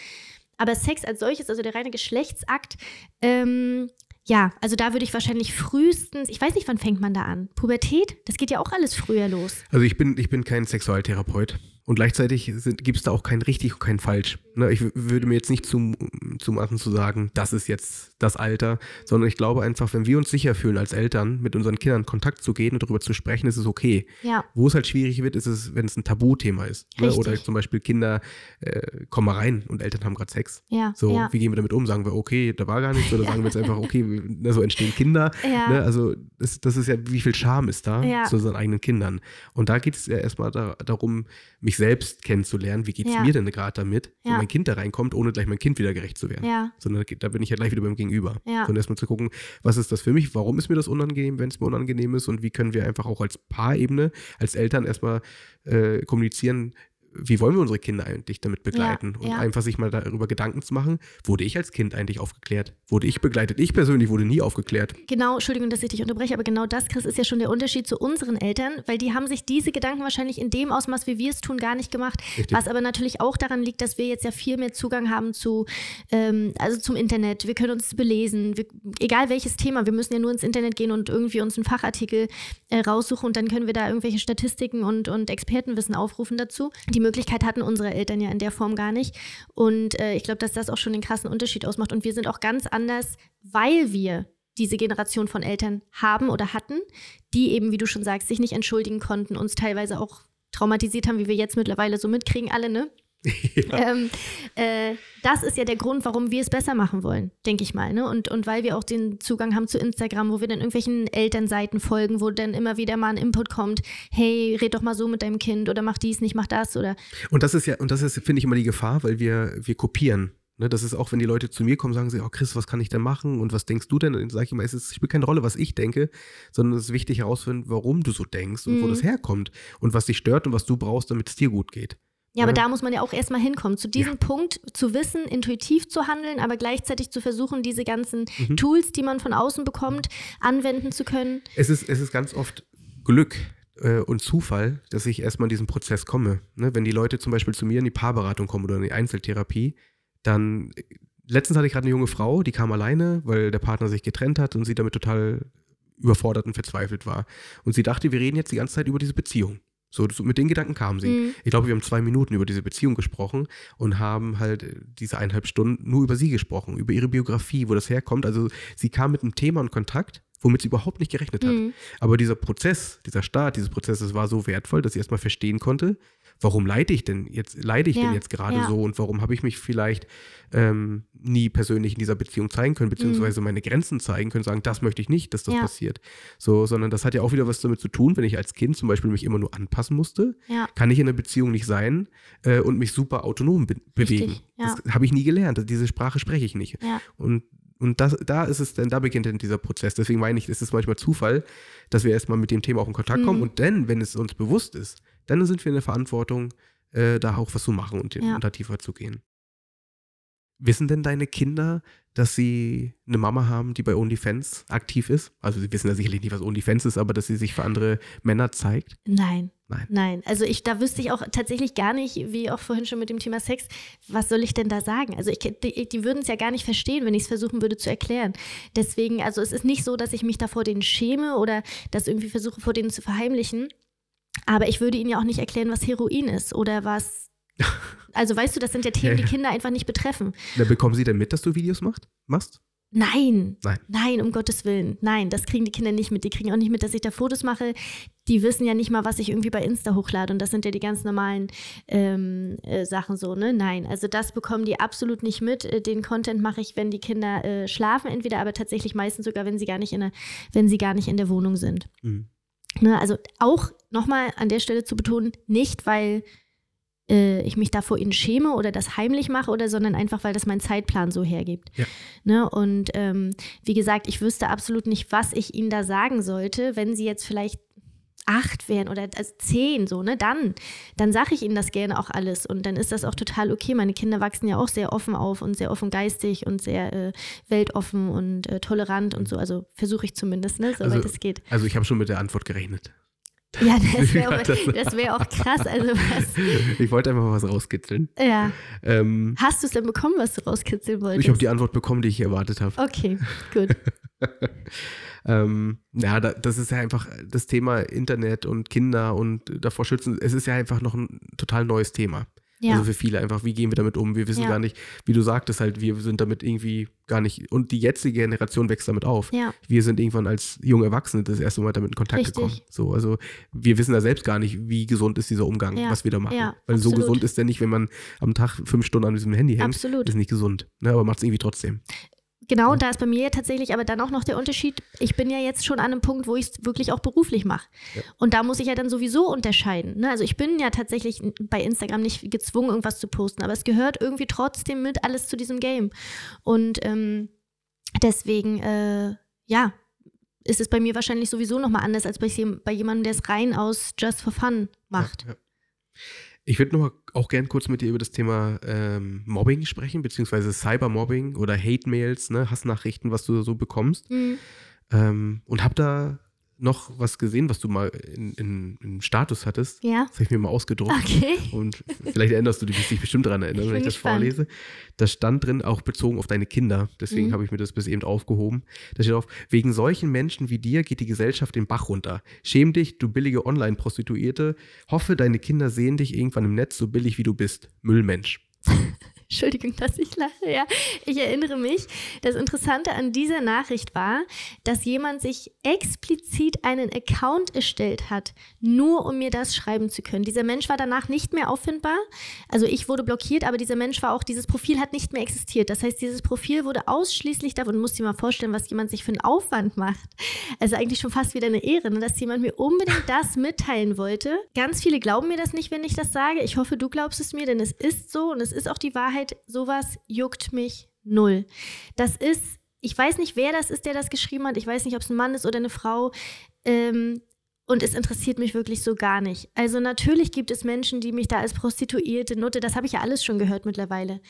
Aber Sex als solches, also der reine Geschlechtsakt, ähm, ja, also da würde ich wahrscheinlich frühestens, ich weiß nicht, wann fängt man da an? Pubertät? Das geht ja auch alles früher los. Also ich bin, ich bin kein Sexualtherapeut. Und gleichzeitig gibt es da auch kein richtig und kein falsch. Ne, ich würde mir jetzt nicht zum, zumachen zu sagen, das ist jetzt das Alter, sondern ich glaube einfach, wenn wir uns sicher fühlen als Eltern, mit unseren Kindern in Kontakt zu gehen und darüber zu sprechen, ist es okay. Ja. Wo es halt schwierig wird, ist es, wenn es ein Tabuthema ist. Ne? Oder zum Beispiel Kinder äh, kommen mal rein und Eltern haben gerade Sex. Ja. So, ja. wie gehen wir damit um? Sagen wir, okay, da war gar nichts, oder sagen wir jetzt einfach, okay, ne, so entstehen Kinder. Ja. Ne? Also das, das ist ja, wie viel Scham ist da zu unseren eigenen Kindern. Und da geht es ja erstmal da, darum, mich selbst kennenzulernen, wie geht es ja. mir denn gerade damit, wenn mein Kind da reinkommt, ohne gleich mein Kind wieder gerecht zu werden. Ja. Sondern da bin ich ja gleich wieder beim Gegenüber. Ja. Sondern erstmal zu gucken, was ist das für mich, warum ist mir das unangenehm, wenn es mir unangenehm ist und wie können wir einfach auch als Paarebene, als Eltern erstmal äh, kommunizieren, wie wollen wir unsere Kinder eigentlich damit begleiten? Ja, und ja. einfach sich mal darüber Gedanken zu machen, wurde ich als Kind eigentlich aufgeklärt? Wurde ich begleitet? Ich persönlich wurde nie aufgeklärt. Genau, Entschuldigung, dass ich dich unterbreche, aber genau das, Chris, ist ja schon der Unterschied zu unseren Eltern, weil die haben sich diese Gedanken wahrscheinlich in dem Ausmaß, wie wir es tun, gar nicht gemacht. Richtig. Was aber natürlich auch daran liegt, dass wir jetzt ja viel mehr Zugang haben zu, ähm, also zum Internet. Wir können uns belesen, wir, egal welches Thema, wir müssen ja nur ins Internet gehen und irgendwie uns einen Fachartikel äh, raussuchen und dann können wir da irgendwelche Statistiken und, und Expertenwissen aufrufen dazu. Die Möglichkeit hatten unsere Eltern ja in der Form gar nicht. Und äh, ich glaube, dass das auch schon den krassen Unterschied ausmacht. Und wir sind auch ganz anders, weil wir diese Generation von Eltern haben oder hatten, die eben, wie du schon sagst, sich nicht entschuldigen konnten, uns teilweise auch traumatisiert haben, wie wir jetzt mittlerweile so mitkriegen, alle, ne? Ja. Ähm, äh, das ist ja der Grund, warum wir es besser machen wollen, denke ich mal. Ne? Und, und weil wir auch den Zugang haben zu Instagram, wo wir dann irgendwelchen Elternseiten folgen, wo dann immer wieder mal ein Input kommt, hey, red doch mal so mit deinem Kind oder mach dies, nicht mach das oder. Und das ist ja, und das ist, finde ich, immer die Gefahr, weil wir, wir kopieren. Ne, das ist auch, wenn die Leute zu mir kommen, sagen sie, oh Chris, was kann ich denn machen und was denkst du denn? dann sage ich immer, es, ist, spielt keine Rolle, was ich denke, sondern es ist wichtig herauszufinden, warum du so denkst und mhm. wo das herkommt und was dich stört und was du brauchst, damit es dir gut geht. Ja, aber da muss man ja auch erstmal hinkommen, zu diesem ja. Punkt zu wissen, intuitiv zu handeln, aber gleichzeitig zu versuchen, diese ganzen mhm. Tools, die man von außen bekommt, anwenden zu können. Es ist, es ist ganz oft Glück äh, und Zufall, dass ich erstmal in diesen Prozess komme. Ne? Wenn die Leute zum Beispiel zu mir in die Paarberatung kommen oder in die Einzeltherapie, dann letztens hatte ich gerade eine junge Frau, die kam alleine, weil der Partner sich getrennt hat und sie damit total überfordert und verzweifelt war. Und sie dachte, wir reden jetzt die ganze Zeit über diese Beziehung. So, so, mit den Gedanken kam sie. Mhm. Ich glaube, wir haben zwei Minuten über diese Beziehung gesprochen und haben halt äh, diese eineinhalb Stunden nur über sie gesprochen, über ihre Biografie, wo das herkommt. Also sie kam mit einem Thema in Kontakt, womit sie überhaupt nicht gerechnet hat. Mhm. Aber dieser Prozess, dieser Start dieses Prozesses war so wertvoll, dass sie erstmal verstehen konnte, warum leide ich denn jetzt, leide ich Ja, denn jetzt gerade ja. so und warum habe ich mich vielleicht ähm, nie persönlich in dieser Beziehung zeigen können, beziehungsweise meine Grenzen zeigen können, sagen, das möchte ich nicht, dass das Mhm. Ja. passiert. So, sondern das hat ja auch wieder was damit zu tun, wenn ich als Kind zum Beispiel mich immer nur anpassen musste, kann ich in einer Beziehung nicht sein äh, und mich super autonom be bewegen. ja. Das habe ich nie gelernt. Diese Sprache spreche ich nicht. Und, und das, da ist es dann, da beginnt dann dieser Prozess. Deswegen meine ich, es ist manchmal Zufall, dass wir erstmal mit dem Thema auch in Kontakt kommen. Mhm. Und dann, wenn es uns bewusst ist, dann sind wir in der Verantwortung, äh, da auch was zu machen und, Ja. und da tiefer zu gehen. Wissen denn deine Kinder, dass sie eine Mama haben, die bei OnlyFans aktiv ist? Also sie wissen ja sicherlich nicht, was OnlyFans ist, aber dass sie sich für andere Männer zeigt. Nein. Nein. Nein. Also ich, da wüsste ich auch tatsächlich gar nicht, wie auch vorhin schon mit dem Thema Sex, was soll ich denn da sagen? Also ich, die, die würden es ja gar nicht verstehen, wenn ich es versuchen würde zu erklären. Deswegen, also es ist nicht so, dass ich mich da vor denen schäme oder das irgendwie versuche, vor denen zu verheimlichen. Aber ich würde ihnen ja auch nicht erklären, was Heroin ist oder was. Also weißt du, das sind ja Themen, die. Kinder einfach nicht betreffen. Da bekommen sie denn mit, dass du Videos macht, machst? Nein. Nein. Nein, um Gottes Willen. Nein, das kriegen die Kinder nicht mit. Die kriegen auch nicht mit, dass ich da Fotos mache. Die wissen ja nicht mal, was ich irgendwie bei Insta hochlade. Und das sind ja die ganz normalen ähm, äh, Sachen so, ne? Nein, also das bekommen die absolut nicht mit. Äh, Den Content mache ich, wenn die Kinder äh, schlafen, entweder, aber tatsächlich meistens sogar, wenn sie gar nicht in der, wenn sie gar nicht in der Wohnung sind. Mhm. Ne, also auch nochmal an der Stelle zu betonen, nicht weil äh, ich mich da vor ihnen schäme oder das heimlich mache oder, sondern einfach, weil das mein Zeitplan so hergibt. Ja. Ne, und ähm, wie gesagt, ich wüsste absolut nicht, was ich ihnen da sagen sollte, wenn sie jetzt vielleicht acht wären oder also zehn, so, ne, dann, dann sage ich ihnen das gerne auch alles und dann ist das auch total okay. Meine Kinder wachsen ja auch sehr offen auf und sehr offen geistig und sehr äh, weltoffen und äh, tolerant und so, also versuche ich zumindest, ne, soweit Also- es geht. Also ich habe schon mit der Antwort gerechnet. Ja, das wäre wär auch krass. Also was, Ich wollte einfach mal was rauskitzeln. ja. Ähm, Hast du es denn bekommen, was du rauskitzeln wolltest? ich habe die Antwort bekommen, die ich erwartet habe. Okay, gut. ähm, ja, da, das ist ja einfach das Thema Internet und Kinder und davor schützen. Es ist ja einfach noch ein total neues Thema. Ja, Also für viele einfach, wie gehen wir damit um? Wir wissen Ja. gar nicht, wie du sagtest halt, wir sind damit irgendwie gar nicht, und die jetzige Generation wächst damit auf. ja, Wir sind irgendwann als junge Erwachsene das erste Mal damit in Kontakt Richtig. gekommen. So, also wir wissen da selbst gar nicht, wie gesund ist dieser Umgang, was wir da machen. Weil so absolut. gesund ist der nicht, wenn man am Tag fünf Stunden an diesem Handy hängt. absolut. Ist nicht gesund. Ne, aber macht es irgendwie trotzdem. Genau, da ist bei mir ja tatsächlich aber dann auch noch der Unterschied, ich bin ja jetzt schon an einem Punkt, wo ich es wirklich auch beruflich mache. Ja. Und da muss ich ja dann sowieso unterscheiden. Ne? Also ich bin ja tatsächlich bei Instagram nicht gezwungen, irgendwas zu posten, aber es gehört irgendwie trotzdem mit alles zu diesem Game. Und ähm, deswegen, äh, ja, ist es bei mir wahrscheinlich sowieso nochmal anders als bei, bei jemandem, der es rein aus Just for Fun macht. Ja. Ich würde noch auch gern kurz mit dir über das Thema ähm, Mobbing sprechen, beziehungsweise Cybermobbing oder Hate-Mails, ne, Hassnachrichten, was du so bekommst. Mhm. Ähm, und hab da noch was gesehen, was du mal in, in, im Status hattest. Ja, Das habe ich mir mal ausgedruckt. okay. Und vielleicht erinnerst du dich, dich bestimmt daran erinnern, wenn ich das gespannt. vorlese. Da stand drin, auch bezogen auf deine Kinder. Deswegen Mhm. habe ich mir das bis eben aufgehoben. Da steht auf, wegen solchen Menschen wie dir geht die Gesellschaft den Bach runter. Schäm dich, du billige Online-Prostituierte. Hoffe, deine Kinder sehen dich irgendwann im Netz so billig wie du bist. Müllmensch. Entschuldigung, dass ich lache. Ja, ich erinnere mich. Das Interessante an dieser Nachricht war, dass jemand sich explizit einen Account erstellt hat, nur um mir das schreiben zu können. Dieser Mensch war danach nicht mehr auffindbar. Also ich wurde blockiert, aber dieser Mensch war auch, dieses Profil hat nicht mehr existiert. Das heißt, dieses Profil wurde ausschließlich davon, du musst dir mal vorstellen, was jemand sich für einen Aufwand macht. Also eigentlich schon fast wieder eine Ehre, ne, dass jemand mir unbedingt das mitteilen wollte. Ganz viele glauben mir das nicht, wenn ich das sage. Ich hoffe, du glaubst es mir, denn es ist so und es ist auch die Wahrheit. Sowas juckt mich null. Das ist, ich weiß nicht, wer das ist, der das geschrieben hat. Ich weiß nicht, ob es ein Mann ist oder eine Frau. Ähm, und es interessiert mich wirklich so gar nicht. Also natürlich gibt es Menschen, die mich da als Prostituierte nutte. Das habe ich ja alles schon gehört mittlerweile.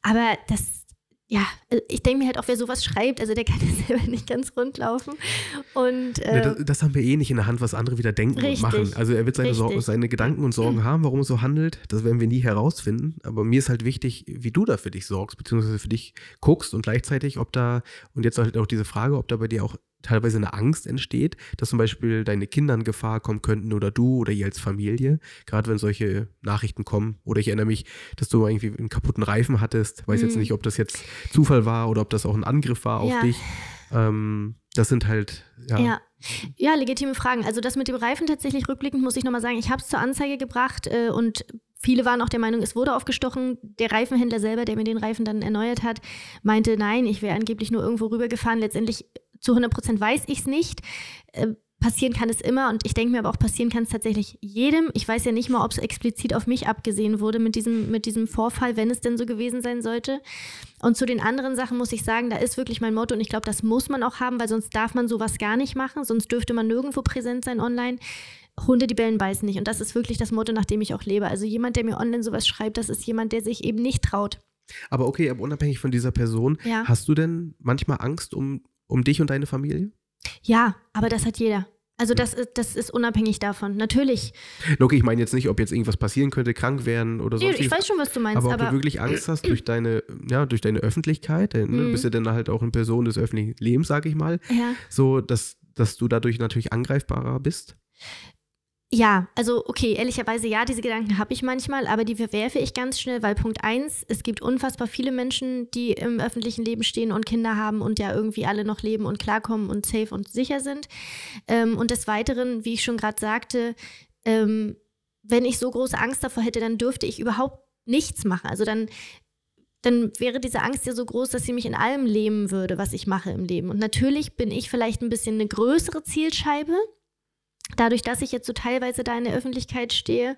Aber das, ja, also ich denke mir halt auch, wer sowas schreibt, also der kann ja selber nicht ganz rund laufen. Und äh, das, das haben wir eh nicht in der Hand, was andere wieder denken Richtig. und machen. Also er wird seine, seine Gedanken und Sorgen haben, warum er so handelt. Das werden wir nie herausfinden. Aber mir ist halt wichtig, wie du da für dich sorgst, beziehungsweise für dich guckst und gleichzeitig, ob da, und jetzt halt auch diese Frage, ob da bei dir auch teilweise eine Angst entsteht, dass zum Beispiel deine Kinder in Gefahr kommen könnten oder du oder ihr als Familie, gerade wenn solche Nachrichten kommen. Oder ich erinnere mich, dass du irgendwie einen kaputten Reifen hattest. Weiß jetzt Mhm. nicht, ob das jetzt Zufall war oder ob das auch ein Angriff war auf Ja. dich. Ähm, das sind halt, ja, Ja, Ja, legitime Fragen. Also das mit dem Reifen tatsächlich rückblickend muss ich nochmal sagen, ich habe es zur Anzeige gebracht äh, und viele waren auch der Meinung, es wurde aufgestochen. Der Reifenhändler selber, der mir den Reifen dann erneuert hat, meinte, nein, ich wäre angeblich nur irgendwo rübergefahren. Letztendlich zu 100 Prozent weiß ich es nicht. Äh, passieren kann es immer und ich denke mir aber auch, passieren kann es tatsächlich jedem. Ich weiß ja nicht mal, ob es explizit auf mich abgesehen wurde mit diesem, mit diesem Vorfall, wenn es denn so gewesen sein sollte. Und zu den anderen Sachen muss ich sagen, da ist wirklich mein Motto und ich glaube, das muss man auch haben, weil sonst darf man sowas gar nicht machen, sonst dürfte man nirgendwo präsent sein online. Hunde, die bellen, beißen nicht. Und das ist wirklich das Motto, nach dem ich auch lebe. Also jemand, der mir online sowas schreibt, das ist jemand, der sich eben nicht traut. Aber okay, aber unabhängig von dieser Person, ja. hast du denn manchmal Angst um, um dich und deine Familie? Ja, aber das hat jeder. Also das ist, das ist unabhängig davon, natürlich. Okay, ich meine jetzt nicht, ob jetzt irgendwas passieren könnte, krank werden oder so. Nee, ich weiß schon, was du meinst. Aber ob aber du wirklich Angst hast durch deine, ja, durch deine Öffentlichkeit, ne? Mhm. bist du dann halt auch eine Person des öffentlichen Lebens, sag ich mal. Ja. So, dass, dass du dadurch natürlich angreifbarer bist. Ja, also okay, ehrlicherweise ja, diese Gedanken habe ich manchmal, aber die verwerfe ich ganz schnell, weil Punkt eins, es gibt unfassbar viele Menschen, die im öffentlichen Leben stehen und Kinder haben und ja irgendwie alle noch leben und klarkommen und safe und sicher sind. Ähm, und des Weiteren, wie ich schon gerade sagte, ähm, wenn ich so große Angst davor hätte, dann dürfte ich überhaupt nichts machen. Also dann dann wäre diese Angst ja so groß, dass sie mich in allem lähmen würde, was ich mache im Leben. Und natürlich bin ich vielleicht ein bisschen eine größere Zielscheibe, dadurch, dass ich jetzt so teilweise da in der Öffentlichkeit stehe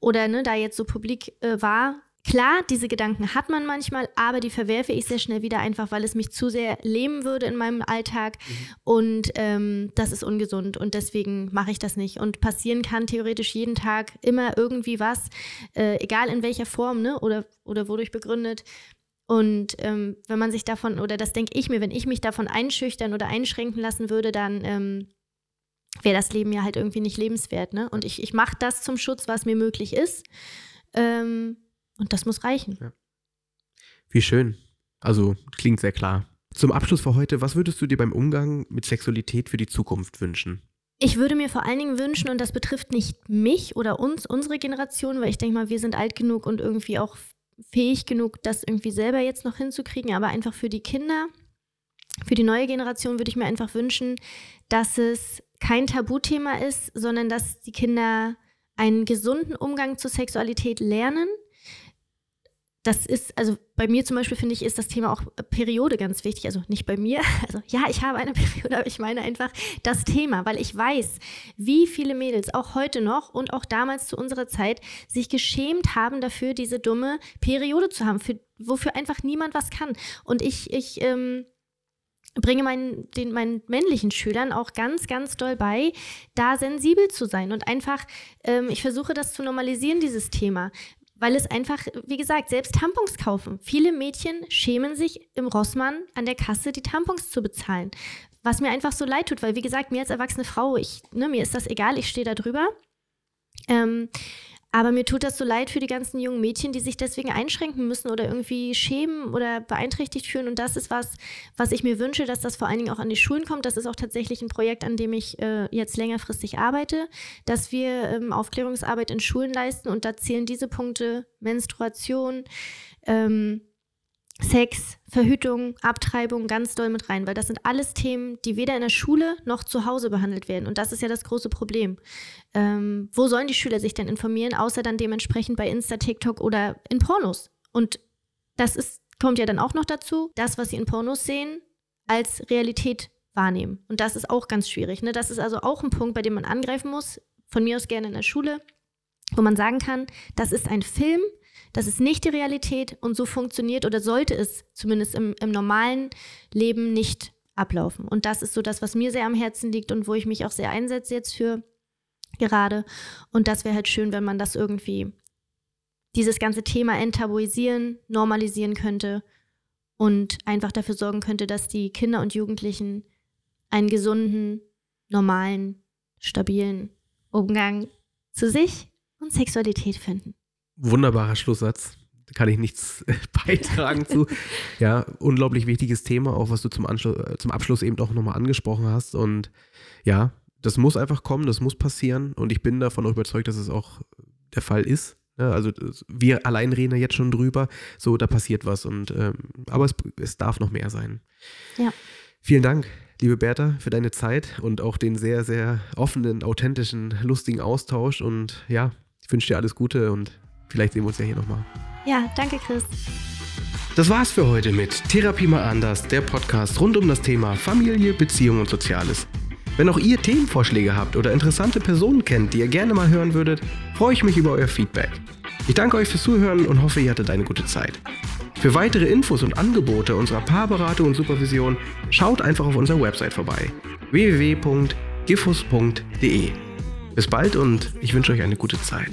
oder ne, da jetzt so publik äh, war, Klar, diese Gedanken hat man manchmal, aber die verwerfe ich sehr schnell wieder, einfach weil es mich zu sehr lähmen würde in meinem Alltag. Mhm. Und ähm, das ist ungesund und deswegen mache ich das nicht. Und passieren kann theoretisch jeden Tag immer irgendwie was, äh, egal in welcher Form ne? oder, oder wodurch begründet. Und ähm, wenn man sich davon, oder das denke ich mir, wenn ich mich davon einschüchtern oder einschränken lassen würde, dann ähm, wäre das Leben ja halt irgendwie nicht lebenswert. Ne? Und ich, ich mache das zum Schutz, was mir möglich ist. Ähm, und das muss reichen. Ja. Wie schön. Also klingt sehr klar. Zum Abschluss für heute, was würdest du dir beim Umgang mit Sexualität für die Zukunft wünschen? Ich würde mir vor allen Dingen wünschen, und das betrifft nicht mich oder uns, unsere Generation, weil ich denke mal, wir sind alt genug und irgendwie auch fähig genug, das irgendwie selber jetzt noch hinzukriegen, aber einfach für die Kinder, für die neue Generation würde ich mir einfach wünschen, dass es kein Tabuthema ist, sondern dass die Kinder einen gesunden Umgang zur Sexualität lernen. Das ist, also bei mir zum Beispiel finde ich, ist das Thema auch Periode ganz wichtig. Also nicht bei mir, also ja, ich habe eine Periode, aber ich meine einfach das Thema, weil ich weiß, wie viele Mädels auch heute noch und auch damals zu unserer Zeit sich geschämt haben dafür, diese dumme Periode zu haben, für, wofür einfach niemand was kann. Und ich, ich, ähm, bringe meinen, den, meinen männlichen Schülern auch ganz, ganz doll bei, da sensibel zu sein und einfach, ähm, ich versuche das zu normalisieren, dieses Thema. Weil es einfach, wie gesagt, selbst Tampons kaufen. Viele Mädchen schämen sich im Rossmann an der Kasse die Tampons zu bezahlen. Was mir einfach so leid tut, weil wie gesagt, mir als erwachsene Frau, ich, ne, mir ist das egal, ich stehe da drüber. Ähm, aber mir tut das so leid für die ganzen jungen Mädchen, die sich deswegen einschränken müssen oder irgendwie schämen oder beeinträchtigt fühlen. Und das ist was, was ich mir wünsche, dass das vor allen Dingen auch an die Schulen kommt. Das ist auch tatsächlich ein Projekt, an dem ich äh, jetzt längerfristig arbeite, dass wir ähm, Aufklärungsarbeit in Schulen leisten. Und da zählen diese Punkte Menstruation, ähm, Sex, Verhütung, Abtreibung ganz doll mit rein, weil das sind alles Themen, die weder in der Schule noch zu Hause behandelt werden. Und das ist ja das große Problem. Ähm, wo sollen die Schüler sich denn informieren, außer dann dementsprechend bei Insta, TikTok oder in Pornos? Und das ist, kommt ja dann auch noch dazu, das, was sie in Pornos sehen, als Realität wahrnehmen. Und das ist auch ganz schwierig. Ne? Das ist also auch ein Punkt, bei dem man angreifen muss, von mir aus gerne in der Schule, wo man sagen kann, das ist ein Film, das ist nicht die Realität und so funktioniert oder sollte es zumindest im, im normalen Leben nicht ablaufen. Und das ist so das, was mir sehr am Herzen liegt und wo ich mich auch sehr einsetze jetzt für gerade. Und das wäre halt schön, wenn man das irgendwie, dieses ganze Thema enttabuisieren, normalisieren könnte und einfach dafür sorgen könnte, dass die Kinder und Jugendlichen einen gesunden, normalen, stabilen Umgang zu sich und Sexualität finden. Wunderbarer Schlusssatz. Da kann ich nichts beitragen zu. Ja, unglaublich wichtiges Thema, auch was du zum, Anschluss, äh, zum Abschluss eben auch nochmal angesprochen hast. Und ja, das muss einfach kommen, das muss passieren. Und ich bin davon auch überzeugt, dass es auch der Fall ist. Also wir allein reden ja jetzt schon drüber. So, da passiert was. Und ähm, aber es, es darf noch mehr sein. Ja. Vielen Dank liebe Bertha, für deine Zeit und auch den sehr, sehr offenen, authentischen, lustigen Austausch. Und ja, ich wünsche dir alles Gute und vielleicht sehen wir uns ja hier nochmal. Ja, danke, Chris. Das war's für heute mit Therapie mal anders, der Podcast rund um das Thema Familie, Beziehung und Soziales. Wenn auch ihr Themenvorschläge habt oder interessante Personen kennt, die ihr gerne mal hören würdet, freue ich mich über euer Feedback. Ich danke euch fürs Zuhören und hoffe, ihr hattet eine gute Zeit. Für weitere Infos und Angebote unserer Paarberatung und Supervision schaut einfach auf unserer Website vorbei www.gifus.de. Bis bald und ich wünsche euch eine gute Zeit.